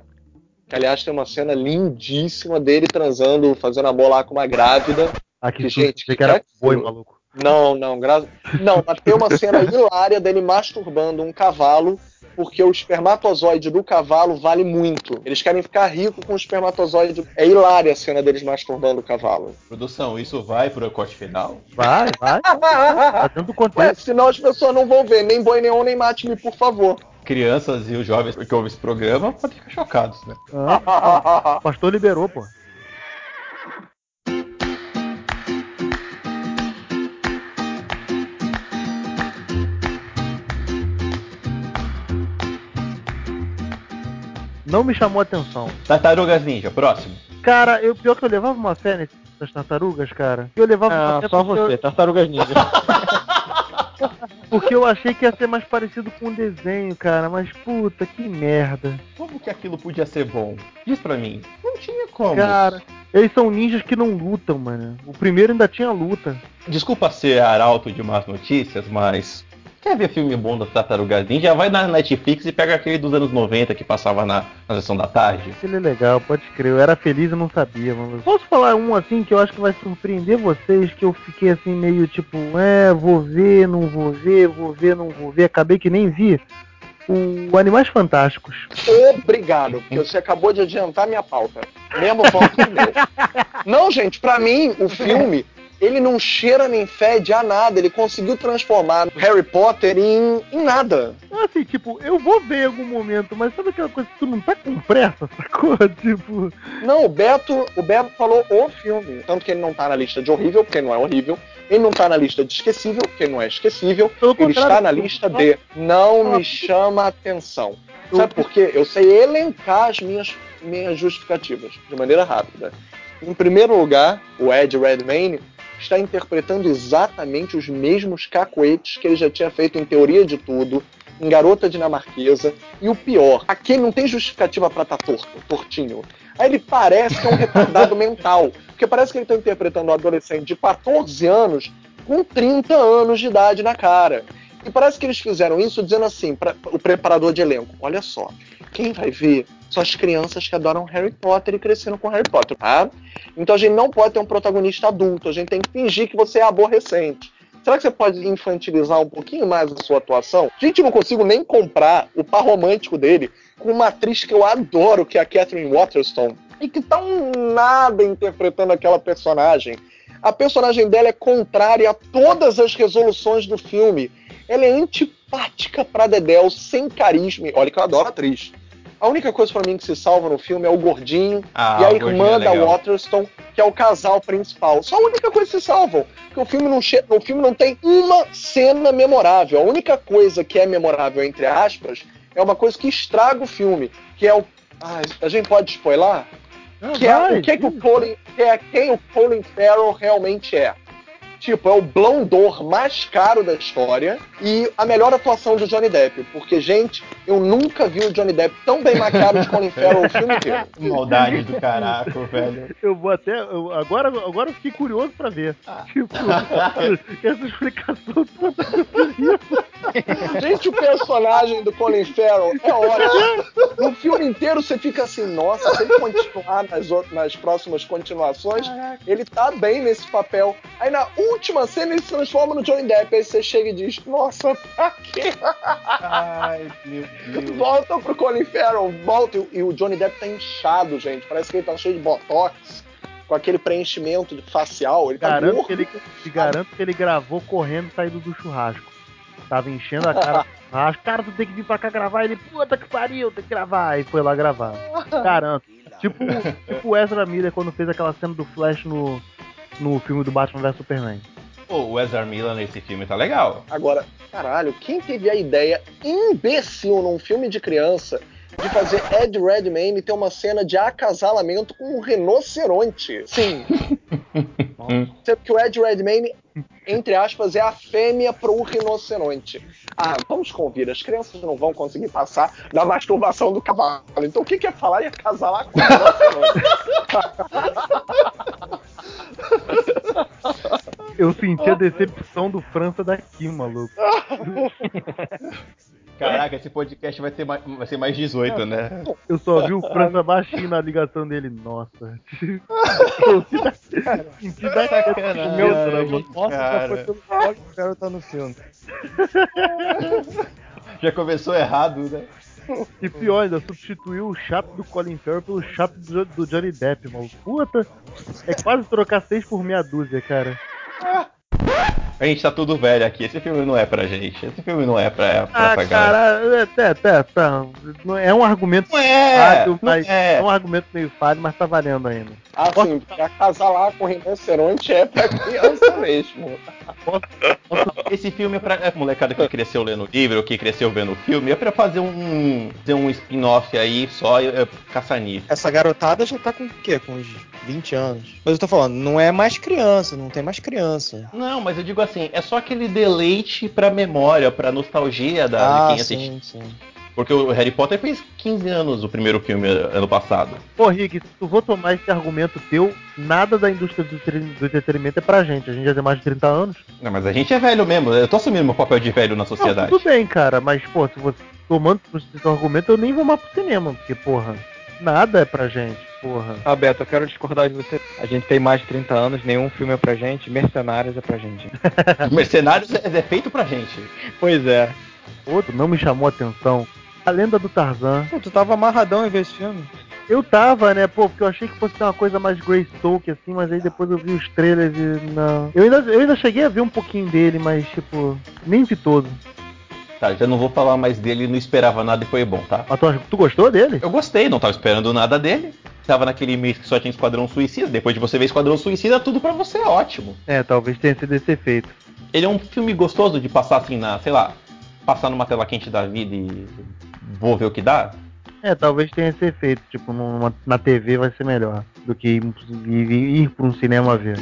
Que, aliás, tem uma cena lindíssima dele transando, fazendo amor lá com uma grávida. Ah, que Que, gente, que que era é boi, aquilo? maluco. Não, não, gra... não, mas tem uma cena hilária dele masturbando um cavalo, porque o espermatozoide do cavalo vale muito. Eles querem ficar ricos com o espermatozoide. É hilária a cena deles masturbando o cavalo. Produção, isso vai pro corte final? Vai, vai. Tá dentro do Ué, contexto. senão as pessoas não vão ver nem boi neon nem mate-me, por favor. Crianças e os jovens que ouvem esse programa podem ficar chocados, né? Ah, o pastor liberou, pô. Não me chamou a atenção. Tartarugas Ninja, próximo. Cara, eu, pior que eu levava uma fé nessas tartarugas, cara. Eu levava uma Ah, fé só você, eu, Tartarugas Ninja. porque eu achei que ia ser mais parecido com o desenho, cara. Mas puta, que merda. Como que aquilo podia ser bom? Diz pra mim. Não tinha como. Cara, eles são ninjas que não lutam, mano. O primeiro ainda tinha luta. Desculpa ser arauto de más notícias, mas. Quer ver filme bom das Tartarugas Ninja? Vai na Netflix e pega aquele dos anos 90 que passava na, na sessão da tarde. Ele é legal, pode crer. Eu era feliz e não sabia, mano. Posso falar um assim que eu acho que vai surpreender vocês, que eu fiquei assim meio tipo, é, vou ver, não vou ver, vou ver, não vou ver. Acabei que nem vi. O Animais Fantásticos. Obrigado, porque você acabou de adiantar minha pauta. Mesmo que meu. Não, gente, pra mim, o filme, ele não cheira nem fede a nada. Ele conseguiu transformar Harry Potter em, em nada. Assim, tipo, eu vou ver em algum momento, mas sabe aquela coisa que tu não tá com pressa, sacou? Tipo, Não, o Beto, o Beto falou o filme. Tanto que ele não tá na lista de horrível, porque não é horrível. Ele não tá na lista de esquecível, porque não é esquecível. Ele está na lista de não me chama atenção. Sabe por quê? Eu sei elencar as minhas, minhas justificativas de maneira rápida. Em primeiro lugar, o Ed Redmayne está interpretando exatamente os mesmos cacoetes que ele já tinha feito em Teoria de Tudo, em Garota Dinamarquesa, e o pior, aquele não tem justificativa pra estar torto, tortinho. Aí ele parece que é um retardado mental, porque parece que ele está interpretando um adolescente de 14 anos com 30 anos de idade na cara. E parece que eles fizeram isso dizendo assim, para o preparador de elenco: olha só, quem vai ver são as crianças que adoram Harry Potter e cresceram com Harry Potter, tá? Então a gente não pode ter um protagonista adulto, a gente tem que fingir que você é aborrecente. Será que você pode infantilizar um pouquinho mais a sua atuação? Gente, eu não consigo nem comprar o par romântico dele com uma atriz que eu adoro, que é a Catherine Waterston, e que tá um nada interpretando aquela personagem. A personagem dela é contrária a todas as resoluções do filme. Ela é antipática pra Dedel, sem carisma. Olha que eu adoro atriz. A única coisa pra mim que se salva no filme é o gordinho Ah, e a gordinho irmã é da. Waterston, que é o casal principal. Só a única coisa que se salvam. Porque o filme não, che- o filme não tem uma cena memorável. A única coisa que é memorável, entre aspas, é uma coisa que estraga o filme. Que é o. Ah, a gente pode spoiler? Que é o que, que o. Colin, que é quem o Colin Farrell realmente é. Tipo, é o blondor mais caro da história e a melhor atuação do Johnny Depp. Porque, gente, eu nunca vi o Johnny Depp tão bem maquiado de Colin Farrell o filme inteiro. Maldade do caraco, velho. Eu vou até. eu- agora, agora eu fiquei curioso pra ver. Ah. Tipo, essa explicação toda. Gente, o personagem do Colin Farrell é ótimo. No filme inteiro você fica assim, nossa, se ele continuar nas, outras, nas próximas continuações, ele tá bem nesse papel. Aí na última cena ele se transforma no Johnny Depp. Aí você chega e diz, nossa, pra quê? Ai, meu Deus. Volta pro Colin Farrell, volta. E o Johnny Depp tá inchado, gente. Parece que ele tá cheio de botox. Com aquele preenchimento facial. Ele tá Garanto gordo. que, ele, te garanto que ele gravou correndo saindo do churrasco. Tava enchendo a cara churrasco. Cara, tu tem que vir pra cá gravar. Ele, puta que pariu, tem que gravar. Aí foi lá gravar. Garanto. Tipo, tipo o Ezra Miller quando fez aquela cena do Flash no, no filme do Batman vs Superman. Pô, o Ezra Miller nesse filme tá legal. Agora, caralho, quem teve a ideia imbecil num filme de criança de fazer Ed Redmayne ter uma cena de acasalamento com um rinoceronte? Sim. Sendo que o Ed Redmayne, entre aspas, é a fêmea pro rinoceronte. Ah, vamos convir, as crianças não vão conseguir passar da masturbação do cavalo. Então o que que é falar e acasalar com o rinoceronte? Eu senti a decepção do França daqui, maluco. Caraca, esse podcast vai, ter mais, vai ser mais 18, né? Eu só vi o França baixinho na ligação dele. Nossa. Da- Sacanagem, Meu Deus, mano? nossa, já cara. foi pelo Colin Farrell tá no filme. Já começou errado, né? E pior ainda, substituiu o chato do Colin Farrell pelo chato do, do Johnny Depp, mano. Puta, é quase trocar seis por meia dúzia, cara. A gente tá tudo velho aqui. Esse filme não é pra gente. Esse filme não é pra, pra Ah, essa galera. cara, é, tá, tá, tá. Não- É um argumento Não é! falho, Não mas é. é um argumento meio falho, mas tá valendo ainda. Assim, porque acasalar com o rinoceronte é pra criança mesmo. Esse filme é pra é, molecada que cresceu lendo livro, que cresceu vendo o filme, é pra fazer um, fazer um spin-off aí só é, caça-níquel. Essa garotada já tá com o quê? Com uns 20 anos. Mas eu tô falando, não é mais criança, não tem mais criança. Não, mas eu digo assim, é só aquele deleite pra memória, pra nostalgia da, ah, de quem assiste. sim, sim. Porque o Harry Potter fez 15 anos o primeiro filme ano passado. Pô, Rick, se tu for tomar esse argumento teu, nada da indústria do, do entretenimento é pra gente. A gente já tem mais de 30 anos. Não, mas a gente é velho mesmo, eu tô assumindo meu papel de velho na Não, sociedade. tudo bem, cara, mas, pô, se você tomando esse argumento, eu nem vou mais pro cinema, porque, porra, nada é pra gente, porra. Ah, Beto, eu quero discordar de você. A gente tem mais de 30 anos, nenhum filme é pra gente, Mercenários é pra gente. Mercenários é, é feito pra gente. Pois é. Outro não me chamou a atenção. A lenda do Tarzan. Pô, tu tava amarradão em ver esse filme. Eu tava, né, pô, porque eu achei que fosse ter uma coisa mais Greystoke, assim, mas aí depois eu vi os trailers e não. Eu ainda, eu ainda cheguei a ver um pouquinho dele, mas, tipo, nem vi todo. Tá, já não vou falar mais dele, não esperava nada e foi bom, tá? Mas tu, tu gostou dele? Eu gostei, não tava esperando nada dele. Tava naquele mês que só tinha Esquadrão Suicida. Depois de você ver Esquadrão Suicida, tudo pra você é ótimo. É, talvez tenha sido esse efeito. Ele é um filme gostoso de passar assim na, sei lá, passar numa tela quente da vida e vou ver o que dá. É, talvez tenha esse efeito, tipo, numa- na TV vai ser melhor do que ir, ir, ir pra um cinema ver.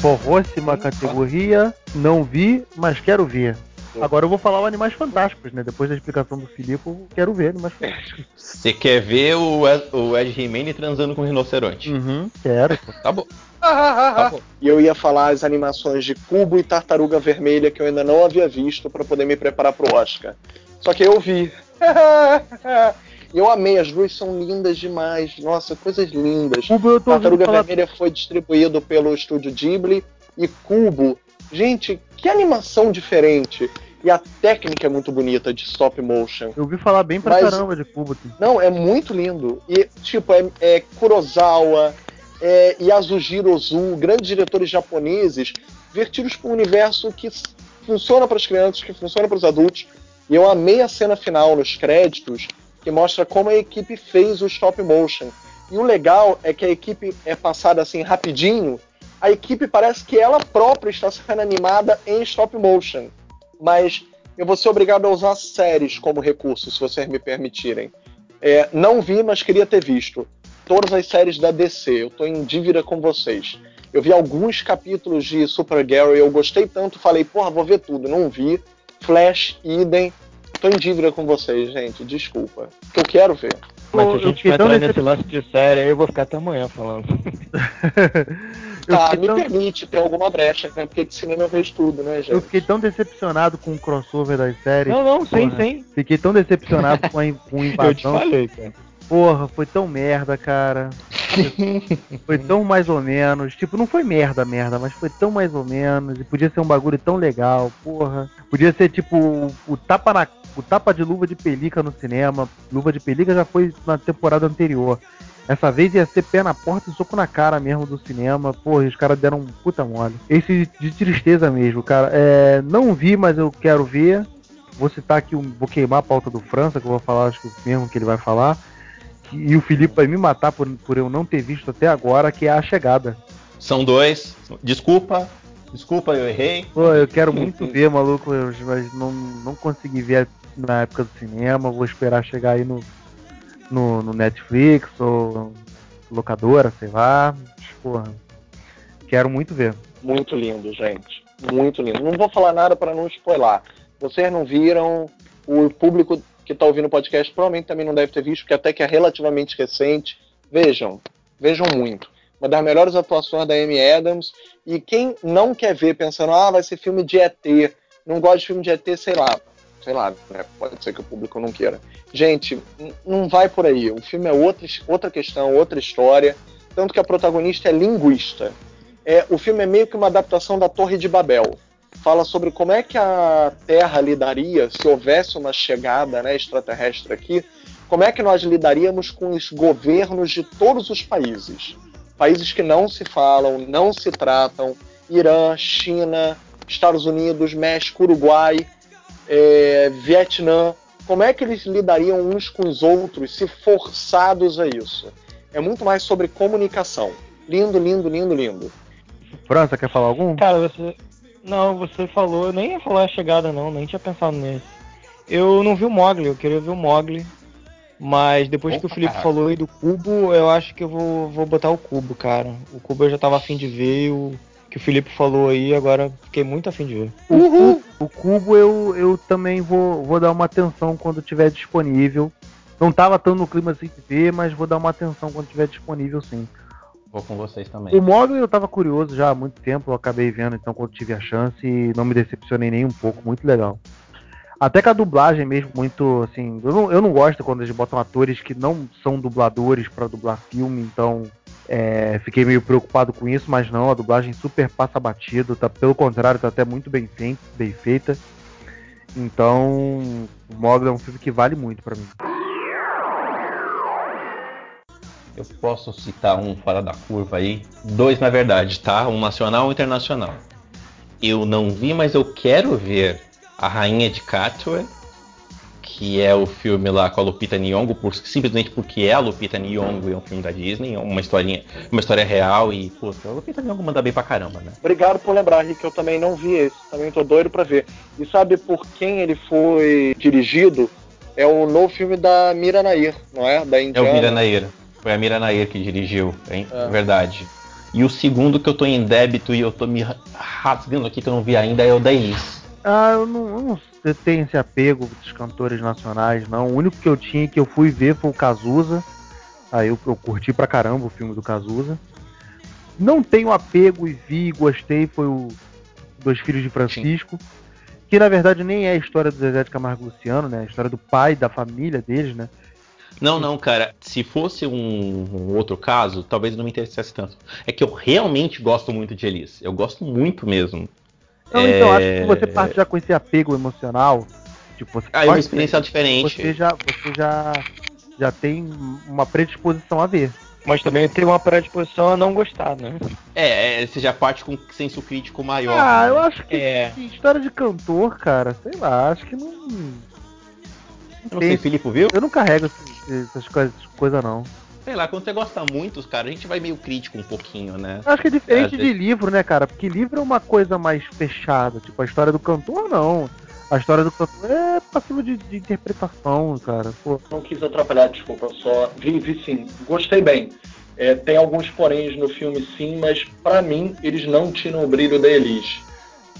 Próxima categoria, não vi, mas quero ver. Agora eu vou falar o Animais Fantásticos, né? Depois da explicação do Filipe, eu quero ver Animais Fantásticos. Você quer ver o Ed, o Ed transando com um rinoceronte? Uhum, quero. Tá bom. Tá bom. E eu ia falar as animações de Cubo e Tartaruga Vermelha que eu ainda não havia visto pra poder me preparar pro Oscar. Só que eu vi. E eu amei, as duas são lindas demais. Nossa, coisas lindas. Cubo eu tô Tartaruga falar... Vermelha foi distribuído pelo estúdio Ghibli e Cubo. Gente, que animação diferente. E a técnica é muito bonita de stop motion. Eu ouvi falar bem pra Mas- caramba de Cubo. assim. Não, é muito lindo. E, tipo, é, é Kurosawa, é Yasujiro Ozu, grandes diretores japoneses, vertidos para um universo que funciona para as crianças, que funciona para os adultos. E eu amei a cena final nos créditos, que mostra como a equipe fez o stop motion. E o legal é que a equipe é passada assim rapidinho. A equipe parece que ela própria está sendo animada em stop motion. Mas eu vou ser obrigado a usar séries como recurso, se vocês me permitirem. É, não vi, mas queria ter visto. Todas as séries da DC, eu tô em dívida com vocês. Eu vi alguns capítulos de Supergirl e eu gostei tanto, falei, porra, vou ver tudo. Não vi. Flash, idem. Tô em dívida com vocês, gente. Desculpa. Que eu quero ver. Mas se a eu gente fiquei for tão entrar nesse lance de série, aí eu vou ficar até amanhã falando. Tá, me tão, permite ter alguma brecha, né? Porque de cinema eu vejo tudo, né, gente? eu fiquei tão decepcionado com o crossover das séries. Não, não, sim, Porra. sim. Fiquei tão decepcionado com a in- com a Eu te invasão. falei, cara. Porra, foi tão merda, cara. Foi tão mais ou menos. Tipo, não foi merda, merda, mas foi tão mais ou menos. E podia ser um bagulho tão legal, porra. Podia ser tipo o, o tapa na. O tapa de luva de pelica no cinema. Luva de pelica já foi na temporada anterior. Essa vez ia ser pé na porta e soco na cara mesmo do cinema. Porra, os caras deram um puta mole. Esse de tristeza mesmo, cara. É, não vi, mas eu quero ver. Vou citar aqui, um, vou queimar a pauta do França, que eu vou falar, acho que o mesmo que ele vai falar. E o Felipe vai me matar por, por eu não ter visto até agora, que é a chegada. São dois. Desculpa. Desculpa, eu errei. Pô, eu quero muito ver, maluco, mas não, não consegui ver na época do cinema. Vou esperar chegar aí no, no, no Netflix ou locadora, sei lá. Porra, quero muito ver. Muito lindo, gente. Muito lindo. Não vou falar nada para não spoiler. Vocês não viram, o público que tá ouvindo o podcast provavelmente também não deve ter visto, porque até que é relativamente recente. Vejam, vejam muito. Uma das melhores atuações da Amy Adams. E quem não quer ver pensando, ah, vai ser filme de ET, não gosta de filme de ET, sei lá. Sei lá, né? pode ser que o público não queira. Gente, não vai por aí. O filme é outra, outra questão, outra história. Tanto que a protagonista é linguista. É, o filme é meio que uma adaptação da Torre de Babel. Fala sobre como é que a Terra lidaria se houvesse uma chegada né, extraterrestre aqui. Como é que nós lidaríamos com os governos de todos os países? Países que não se falam, não se tratam. Irã, China, Estados Unidos, México, Uruguai, é, Vietnã. Como é que eles lidariam uns com os outros se forçados a isso? É muito mais sobre comunicação. Lindo, lindo, lindo, lindo. França, quer falar algum? Cara, você. Não, você falou, eu nem ia falar a chegada não, nem tinha pensado nesse. Eu não vi o Mogli, eu queria ver o Mogli. Mas depois que o Opa, Felipe caralho. falou aí do cubo, eu acho que eu vou, vou botar o cubo, cara. O cubo eu já tava afim de ver, e o que o Felipe falou aí, agora fiquei muito afim de ver. O, cu- o cubo eu, eu também vou, vou dar uma atenção quando tiver disponível. Não tava tão no clima assim de ver, mas vou dar uma atenção quando tiver disponível sim. Vou com vocês também. O Mogli eu tava curioso já há muito tempo, eu acabei vendo então quando tive a chance e não me decepcionei nem um pouco, muito legal. Até com a dublagem mesmo, muito assim. Eu não, eu não gosto quando eles botam atores que não são dubladores pra dublar filme, então é, fiquei meio preocupado com isso, mas não, a dublagem super passa batido, tá, pelo contrário, tá até muito bem, feita, bem feita. Então, o Mogli é um filme que vale muito pra mim. Eu posso citar um fora da curva aí. Dois, na verdade, tá? Um nacional e um internacional. Eu não vi, mas eu quero ver A Rainha de Katwe, que é o filme lá com a Lupita Nyong'o, por- simplesmente porque é a Lupita Nyong'o e é um filme da Disney, é uma historinha, uma história real e, puta, a Lupita Nyong'o manda bem pra caramba, né? Obrigado por lembrar, Rick, eu também não vi esse. Também tô doido pra ver. E sabe por quem ele foi dirigido? É o novo filme da Mira Nair, não é? Da É Indiana. o Mira Nair. Foi a Mira Nair que dirigiu, hein? É. Verdade. E o segundo que eu tô em débito e eu tô me rasgando aqui que eu não vi ainda é o da Elis. Ah, eu não, eu não tenho esse apego dos cantores nacionais, não. O único que eu tinha que eu fui ver foi o Cazuza. Aí eu, eu curti pra caramba o filme do Cazuza. Não tenho apego e vi e gostei, foi o Dois Filhos de Francisco. Que na verdade nem é a história do Zezé de Camargo Luciano, né? É a história do pai, da família deles, né? Não, não, cara. Se fosse um, um outro caso, talvez não me interessasse tanto. É que eu realmente gosto muito de Elis. Eu gosto muito mesmo. Não, então, É. acho que você parte já com esse apego emocional. Tipo, você Ah, é uma experiência diferente. você já, você já, já tem uma predisposição a ver. Mas também tem uma predisposição a não gostar, né? É, é, você já parte com senso crítico maior. Ah, né? eu acho que É. que história de cantor, cara, sei lá, acho que não. Eu não sei, Filipe viu? Eu não carrego essas coisas, coisa, não. Sei lá, quando você gosta muito, cara, a gente vai meio crítico um pouquinho, né? Acho que é diferente É, de livro, né, cara? Porque livro é uma coisa mais fechada. Tipo, a história do cantor, não. A história do cantor é passiva de, de interpretação, cara. Pô, Não quis atrapalhar, desculpa, só vi, vi sim. Gostei bem. É, tem alguns poréns no filme sim, mas pra mim eles não tiram o brilho da Elis.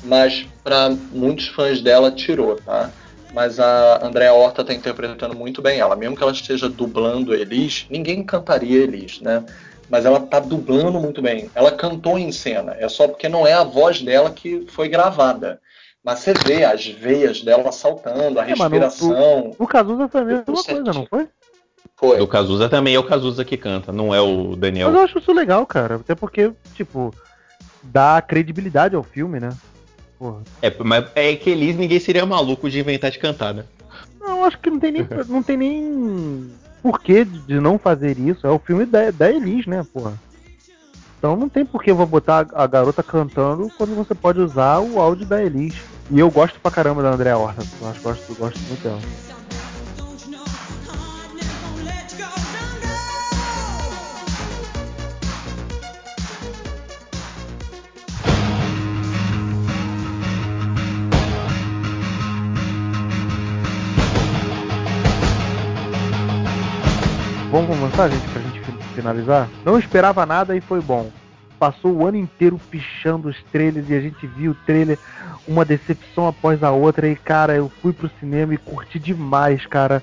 Mas pra muitos fãs dela tirou, tá? Mas a Andrea Horta tá interpretando muito bem ela. Mesmo que ela esteja dublando Elis, ninguém cantaria Elis, né? Mas ela tá dublando muito bem. Ela cantou em cena, é só porque não é a voz dela que foi gravada. Mas você vê as veias dela saltando, a É, respiração. O Cazuza foi a mesma coisa, não certinho. foi? Foi. Do Cazuza também é o Cazuza que canta, não é o Daniel. Mas eu acho isso legal, cara. Até porque, tipo, dá credibilidade ao filme, né? Porra. É, mas é que Elis ninguém seria maluco de inventar de cantar, né? Não, acho que não tem nem, não tem nem porquê de não fazer isso. É o filme da, da Elis, né, porra? Então não tem porquê eu vou botar a garota cantando quando você pode usar o áudio da Elis. E eu gosto pra caramba da Andrea Horta. Eu acho, gosto, gosto muito dela. Vamos avançar, gente, pra gente fi- finalizar? Não esperava nada e foi bom. Passou o ano inteiro pichando os trailers e a gente viu o trailer uma decepção após a outra. E, cara, eu fui pro cinema e curti demais, cara,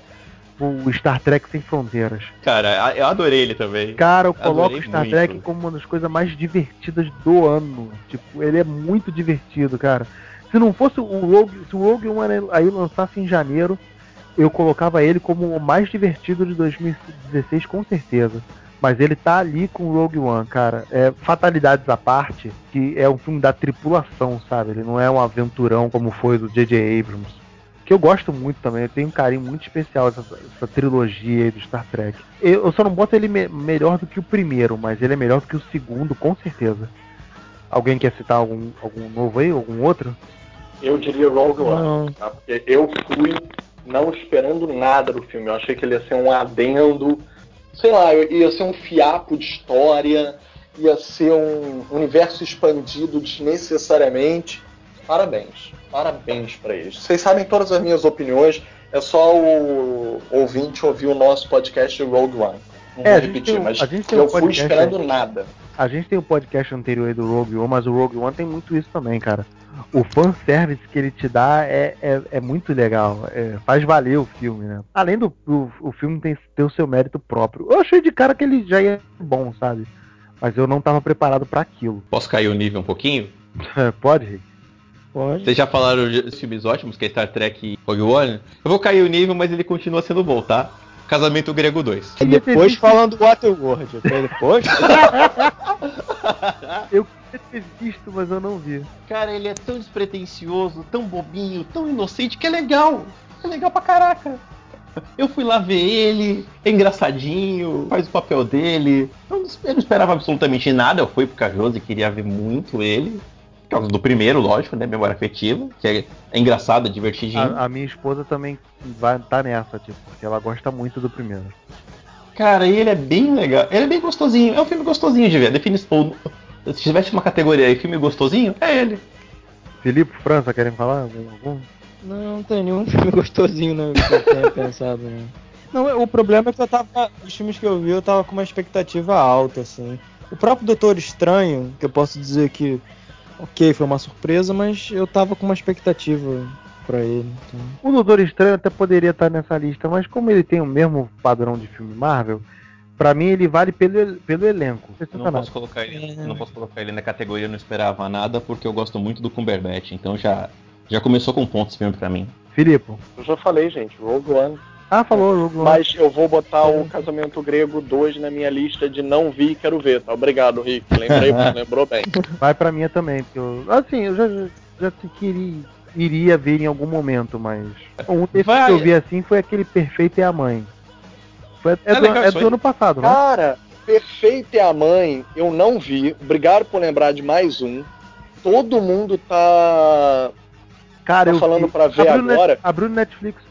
o Star Trek Sem Fronteiras. Cara, eu adorei ele também. Cara, eu coloco o Star muito. Trek como uma das coisas mais divertidas do ano. Tipo, ele é muito divertido, cara. Se não fosse o Rogue, se o Rogue One aí lançasse em janeiro, eu colocava ele como o mais divertido de 2016 com certeza. Mas ele tá ali com o Rogue One, cara. É fatalidades à parte, que é um filme da tripulação, sabe? Ele não é um aventurão como foi o do J.J. Abrams. Que eu gosto muito também, eu tenho um carinho muito especial essa, essa trilogia aí do Star Trek. Eu, eu só não boto ele me- melhor do que o primeiro, mas ele é melhor do que o segundo, com certeza. Alguém quer citar algum, algum novo aí, algum outro? Eu diria Rogue One. Tá? Porque eu fui não esperando nada do filme. Eu achei que ele ia ser um adendo, sei lá, ia ser um fiapo de história, ia ser um universo expandido desnecessariamente. Parabéns, parabéns pra eles. Vocês sabem todas as minhas opiniões. É só o ouvinte ouvir o nosso podcast de Rogue One. Não É, vou repetir, um- mas eu um fui esperando aí. nada. A gente tem o podcast anterior aí do Rogue One, mas o Rogue One tem muito isso também, cara. O fanservice que ele te dá é, é, é muito legal. é, faz valer o filme, né? Além do o, o filme tem, ter o seu mérito próprio. Eu achei de cara que ele já ia ser bom, sabe? Mas eu não tava preparado pra aquilo. Posso cair o nível um pouquinho? Pode, Rick? Pode. Vocês já falaram de filmes ótimos, que é Star Trek e Rogue One? Eu vou cair o nível, mas ele continua sendo bom, tá? Casamento Grego 2. E depois falando do Waterworld? Depois. Eu queria ter visto, mas eu não vi. Cara, ele é tão despretensioso, tão bobinho, tão inocente que é legal. É legal pra caraca. Eu fui lá ver ele, é engraçadinho, faz o papel dele. Eu não, eu não esperava absolutamente nada, eu fui porque a Josi queria ver muito ele. Por causa do primeiro, lógico, né? Memória afetiva, que é, é engraçado, é divertidinho. A, a minha esposa também vai tá nessa, tipo, porque ela gosta muito do primeiro. Cara, e ele é bem legal. Ele é bem gostosinho. É um filme gostosinho de ver. Define se tivesse uma categoria aí, filme gostosinho, é ele. Filipe, França, querem falar? Algum, algum? Não, não tem nenhum filme gostosinho né, que eu tenha pensado. Né. Não, o problema é que eu tava. Os filmes que eu vi, eu tava com uma expectativa alta, assim. O próprio Doutor Estranho, que eu posso dizer que. Ok, foi uma surpresa, mas eu tava com uma expectativa pra ele. Então. O Doutor Estranho até poderia estar nessa lista, mas como ele tem o mesmo padrão de filme Marvel, pra mim ele vale pelo, pelo elenco. Eu precisa não posso, colocar ele, É. não posso colocar ele na categoria eu não esperava nada, porque eu gosto muito do Cumberbatch. Então já, já começou com pontos filme pra mim. Filipe. Eu já falei, gente, Rogue One. Ah, falou, Rogue One. Mas eu vou botar o Casamento Grego 2 na minha lista de não vi e quero ver, tá? Obrigado, Rick. Lembrei, lembrou bem. Vai pra minha também, porque eu, assim, eu já, já, já te queria, iria ver em algum momento, mas um desses Vai. que eu vi assim foi aquele Perfeito é a Mãe. Foi, é, É do, legal é do ano passado, né? Cara, Perfeita é a Mãe, eu não vi. Obrigado por lembrar de mais um. Todo mundo tá. Cara, tá eu falando vi. pra ver abriu agora. Net- abriu no Netflix.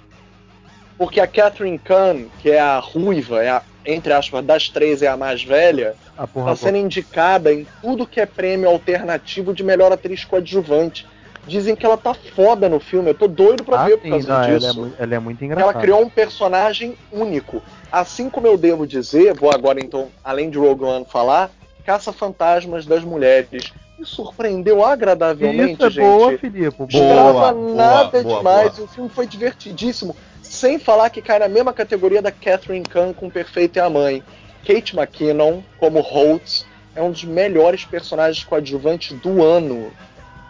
Porque a Catherine Kahn, que é a ruiva, é a, entre aspas, das três é a mais velha, A porra tá sendo indicada em tudo que é prêmio alternativo de melhor atriz coadjuvante. Dizem que ela tá foda no filme, eu tô doido pra ah, ver por sim, causa não, ela, é disso. muito, ela é muito Ela engraçada. criou um personagem único. Assim como eu devo dizer, vou agora então, além de Rogue One falar, Caça-Fantasmas das Mulheres. me surpreendeu agradavelmente, Isso é gente. boa, Filipe. Não Boa, esperava boa, nada boa, demais. boa. O filme foi divertidíssimo. Sem falar que cai na mesma categoria da Catherine Kahn com Perfeito e a Mãe. Kate McKinnon, como Holtz, é um dos melhores personagens coadjuvantes do ano.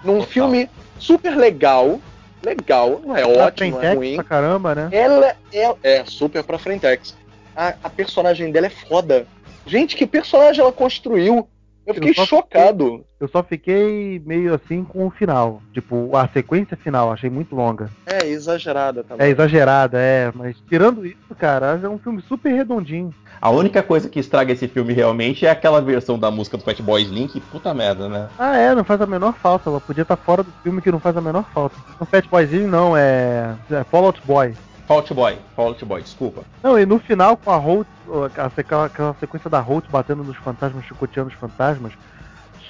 Num Total. filme super legal. Legal, não é Tá ótimo, é ruim. pra caramba, né? Ela é, é super pra Frentex. A, a personagem dela é foda. Gente, que personagem ela construiu? Eu fiquei Eu só chocado. Eu só fiquei meio assim com o final. Tipo, a sequência final, achei muito longa. É exagerada também. É exagerada, é, mas tirando isso, cara, é um filme super redondinho. A única coisa que estraga esse filme realmente é aquela versão da música do Fatboy Slim, que puta merda, né? Ah, é, não faz a menor falta. Ela podia estar fora do filme que não faz a menor falta. No Fat Boyzinho não, é. é Fallout Boy. Fault Boy, Fault Boy, desculpa. Não, e no final com a Holt, aquela, aquela sequência da Holt batendo nos fantasmas, chicoteando os fantasmas,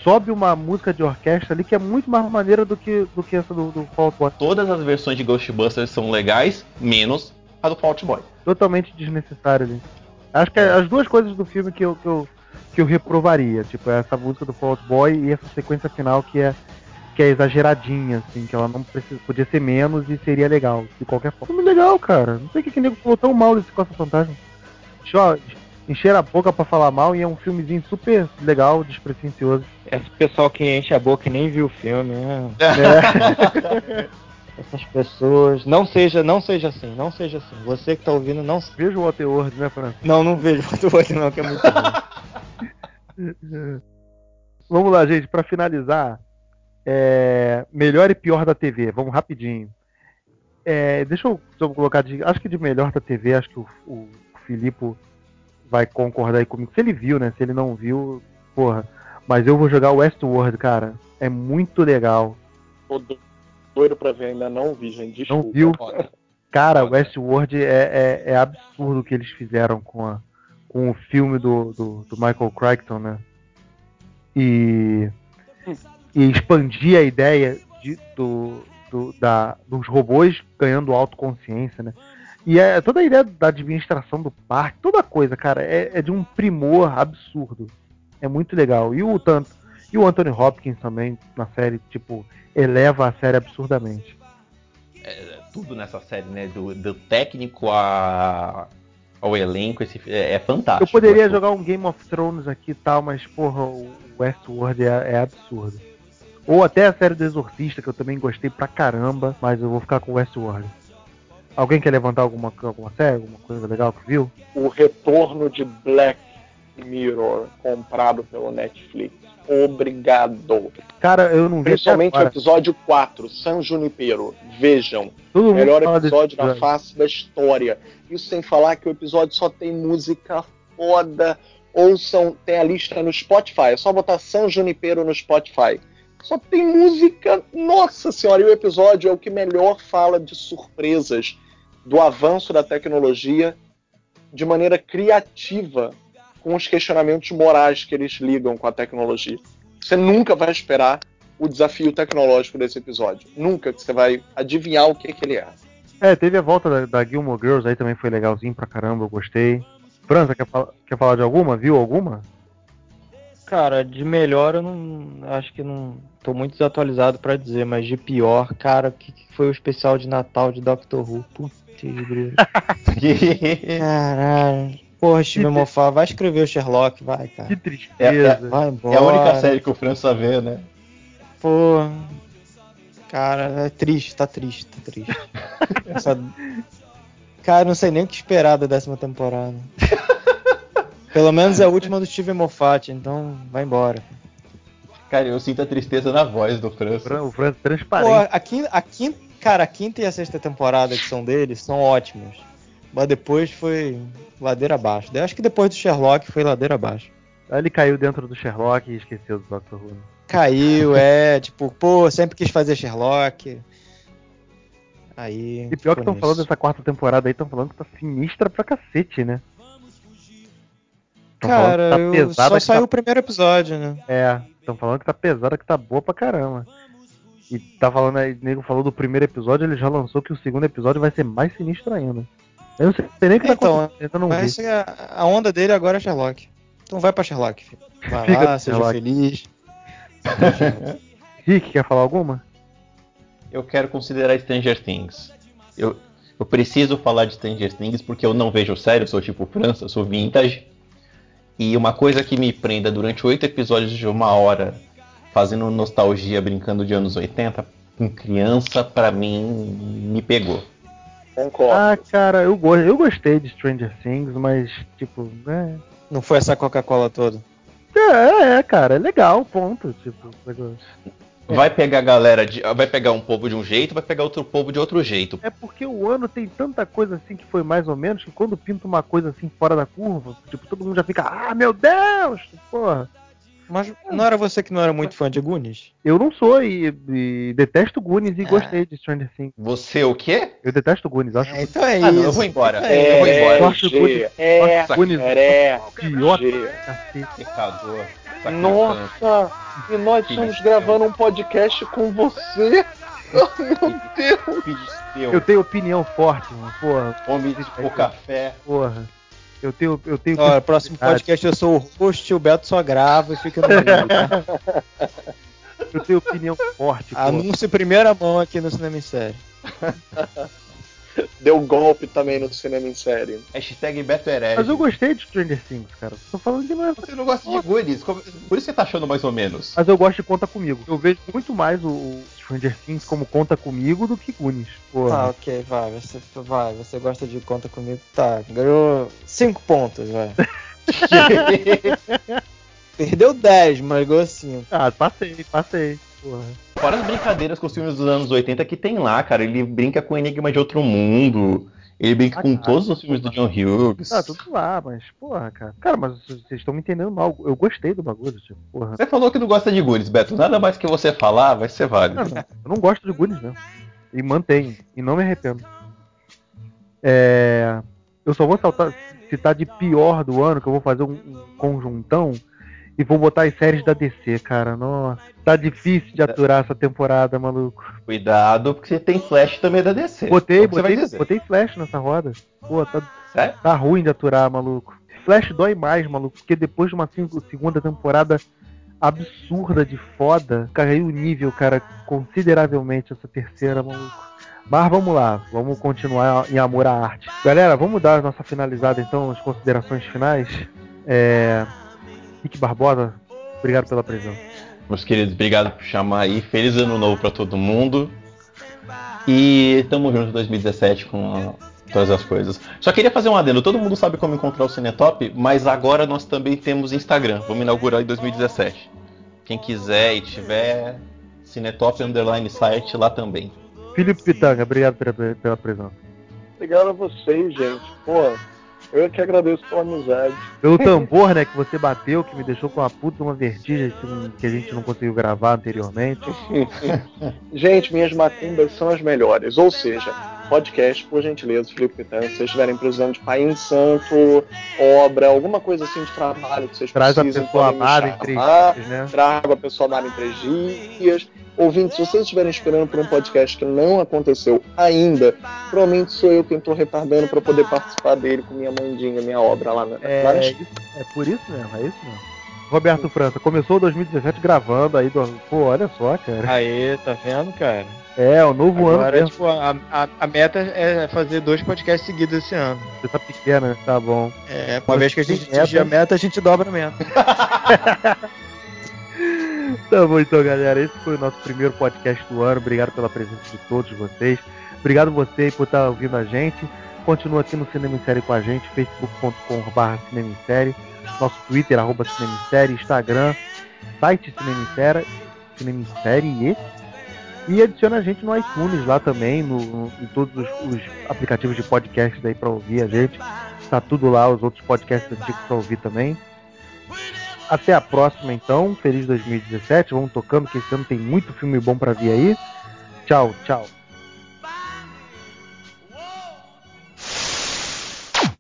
sobe uma música de orquestra ali que é muito mais maneira do que, do que essa do, do Fallout Boy. Todas as versões de Ghostbusters são legais, menos a do Fault Boy. Totalmente desnecessária ali. Acho que é as duas coisas do filme que eu, que eu, que eu reprovaria, tipo, essa música do Fallout Boy e essa sequência final que é que é exageradinha, assim, que ela não precisa, podia ser menos e seria legal, de qualquer forma. Filme legal, cara. Não sei o que que o nego falou tão mal desse Costa Fantasma. Só encheram a boca pra falar mal e é um filmezinho super legal, despretensioso. Esse pessoal que enche a boca e nem viu o filme, né? É, Essas pessoas. Não seja, não seja assim, não seja assim. Você que tá ouvindo, não. veja o Waterworld, né, Fran? Não, não vejo muito outro não, que é muito ruim. Vamos lá, gente, pra finalizar. É, melhor e pior da TV. Vamos rapidinho. É, deixa eu, deixa eu colocar de. Acho que de melhor da TV, acho que o, o Filipe vai concordar aí comigo. Se ele viu, né? Se ele não viu, porra. Mas eu vou jogar o Westworld, cara. É muito legal. Tô do- doido pra ver, ainda não vi, gente. Desculpa. Não viu? Cara. Westworld é, é, é absurdo o que eles fizeram com, a, com o filme do, do, do Michael Crichton, né? E, e expandir a ideia de, do, do- da, dos robôs ganhando autoconsciência, né? E é toda a ideia da administração do parque, toda coisa, cara, é, é de um primor absurdo. É muito legal. E o tanto e o Anthony Hopkins também na série, tipo, eleva a série absurdamente. tudo nessa série, né? Do, do técnico a, ao elenco, esse, é, é fantástico. Eu poderia jogar um Game of Thrones aqui e tal, mas, porra, o Westworld é, é absurdo. Ou até a série do Exorcista, que eu também gostei pra caramba, mas eu vou ficar com o Westworld. Alguém quer levantar alguma, alguma série, alguma coisa legal que viu? O retorno de Black Mirror, comprado pelo Netflix. Obrigado. Cara, eu não vi Principalmente o episódio 4, San Junipero. Vejam. Todo Melhor episódio na episódio. face da história. Isso sem falar que o episódio só tem música foda. Ouçam, tem a lista no Spotify. É só botar San Junipero no Spotify. Só tem música. Nossa senhora! E o episódio é o que melhor fala de surpresas, do avanço da tecnologia, de maneira criativa, com os questionamentos morais que eles ligam com a tecnologia. Você nunca vai esperar o desafio tecnológico desse episódio. Nunca que você vai adivinhar o que, que ele é. É, teve a volta da, da Gilmore Girls aí também foi legalzinho pra caramba, eu gostei. França, quer, fala- quer falar de alguma? Viu alguma? Cara, de melhor eu não. Acho que não. Tô muito desatualizado pra dizer, mas de pior, cara, que, que foi o especial de Natal de Doctor Who. Putz, grilo. Caralho. Porra, Steve Moffat, vai escrever o Sherlock, vai, Que cara. tristeza. Vai embora. É a única série que o Fran só vê, né? Pô. Cara, é triste, tá triste, tá triste. Essa- Cara, não sei nem o que esperar da décima temporada. Pelo menos é a última do Steven Moffat, então vai embora. Cara, eu sinto a tristeza na voz do Fran. Fran- O França Pô, transparente. a quinta, a quinta, cara, a quinta e a sexta temporada que são deles são ótimos. Mas depois foi ladeira abaixo. Eu acho que depois do Sherlock foi ladeira abaixo. Aí ele caiu dentro do Sherlock e esqueceu do Dr. Who. né? Caiu, é, tipo, pô, sempre quis fazer Sherlock. Aí. E pior que estão falando dessa quarta temporada aí, estão falando que tá sinistra pra cacete, né? Cara, tá eu- pesada, só saiu tá- o primeiro episódio, né? É, estão falando que tá pesada, que tá boa pra caramba. E tá falando aí, o nego falou do primeiro episódio, ele já lançou que o segundo episódio vai ser mais sinistro ainda. Eu não sei nem o que tá Então, acontecendo, eu não Mas vi. a, a onda dele agora é Sherlock. Então vai pra Sherlock, filho. Vai Fica lá, seja Sherlock. feliz. Rick, quer falar alguma? Eu quero considerar Stranger Things. Eu, eu preciso falar de Stranger Things porque eu não vejo sério, eu sou tipo França, eu sou vintage. E uma coisa que me prenda durante oito episódios de uma hora, fazendo nostalgia, brincando de anos 80, com criança, pra mim, me pegou. Concordo. Ah, cara, eu, go eu gostei de Stranger Things, mas, tipo, né? Não foi essa Coca-Cola toda. É, é, cara, é legal, ponto. Tipo, negócio. Vai pegar a galera de. Vai pegar um povo de um jeito, vai pegar outro povo de outro jeito. É porque o ano tem tanta coisa assim que foi mais ou menos, que quando pinta uma coisa assim fora da curva, tipo, todo mundo já fica, ah, meu Deus! Porra. Mas não era você que não era muito fã de Goonies? Eu não sou e, e detesto Goonies e Ah. gostei de Stranger Things. Você o quê? Eu detesto Goonies, acho É, então é Ah, isso. não, eu vou embora. É, eu vou embora. Eu acho é, Goonies é, idiota. Pecador. Nossa, e nós estamos gravando um podcast com você? Oh, meu Deus! Eu tenho opinião forte, mano. Porra, Homem de tipo café. porra. Eu tenho, eu tenho. Ó, próximo podcast eu sou o host, o Beto só grava e fica no meio. tá? Eu tenho opinião forte. Anúncio em primeira mão aqui no Cinema em Série. Deu golpe também no cinema em série. Hashtag Beto Herege. Mas eu gostei de Stranger Things, cara. Tô falando que não é. Você não gosta de Goonies? Por isso você tá achando mais ou menos. Mas eu gosto de Conta Comigo. Eu vejo muito mais o, Stranger Things como Conta Comigo do que Goonies. Ah, Porra. ok, vai, você vai, você gosta de conta comigo. Tá, ganhou 5 pontos, vai. Perdeu 10, mas ganhou 5. Ah, passei, passei. Porra. Fora as brincadeiras com os filmes dos anos 80 que tem lá, cara. Ele brinca com Enigma de Outro Mundo. Ele brinca Ah, com cara. todos os filmes do John Hughes. Tá, tudo lá, mas, porra, cara. Cara, mas vocês estão me entendendo mal. Eu gostei do bagulho, tipo, porra. Você falou que não gosta de Goonies, Beto. Nada mais que você falar vai ser válido. Não, não, eu não gosto de Goonies mesmo. E mantenho. E não me arrependo. É. Eu só vou saltar, citar de pior do ano, que eu vou fazer um, um conjuntão. E vou botar as séries da DC, cara. Nossa. Tá difícil de aturar essa temporada, maluco. Cuidado, porque você tem Flash também da DC. Botei, É botei, botei flash nessa roda. Pô, tá, Sério? tá ruim de aturar, maluco. Flash dói mais, maluco, porque depois de uma cinco- segunda temporada absurda de foda, caiu o nível, cara, consideravelmente essa terceira, maluco. Mas vamos lá, vamos continuar em amor à arte. Galera, vamos dar a nossa finalizada então, as considerações finais. É... Rick Barbosa, obrigado pela presença. Meus queridos, obrigado por chamar aí. Feliz ano novo pra todo mundo. E tamo junto em 2017 com a- todas as coisas. Só queria fazer um adendo. Todo mundo sabe como encontrar o Cinetop, mas agora nós também temos Instagram. Vamos inaugurar em 2017. Quem quiser e tiver Cinetop Underline site lá também. Felipe Pitanga, obrigado pela, pela presença. Obrigado a vocês, gente. Pô, eu que agradeço pela amizade. Pelo tambor, né, que você bateu, que me deixou com uma puta uma vertigem que a gente não conseguiu gravar anteriormente. Gente, minhas macumbas são as melhores. Ou seja, podcast, por gentileza, Felipe Pitanga, se vocês estiverem precisando de pai em santo, obra, alguma coisa assim de trabalho que vocês Traz a precisem, pessoa podem me amada em três dias, né? Trago a pessoa amada em três dias. Ouvintes, se vocês estiverem esperando por um podcast que não aconteceu ainda, provavelmente sou eu quem estou retardando para poder participar dele com minha mandinha, minha obra lá na, lá na É, isso- é por isso mesmo, é isso mesmo. Roberto França, começou 2017 gravando aí, do... pô, olha só, cara. Aí, tá vendo, cara? É, o novo ano Agora, tipo, a, a, a meta é fazer dois podcasts seguidos esse ano. Você tá pequena, né? tá bom. É, uma vez que a gente atingir a meta, a gente dobra a meta. Tá então, galera. Esse foi o nosso primeiro podcast do ano. Obrigado pela presença de todos vocês. Obrigado você por estar ouvindo a gente. Continua aqui no Cinema em Série com a gente, facebook.com.br Cinema em Série, nosso Twitter, arroba Cinema em Série, Instagram, site Cinema em Série, Cinema em Série e, e adiciona a gente no iTunes lá também, no, no- em todos os, os aplicativos de podcast aí para ouvir a gente. Tá tudo lá, os outros podcasts antigos para ouvir também. Até a próxima, então. Feliz 2017. Vamos tocando, que esse ano tem muito filme bom pra vir aí. Tchau, tchau.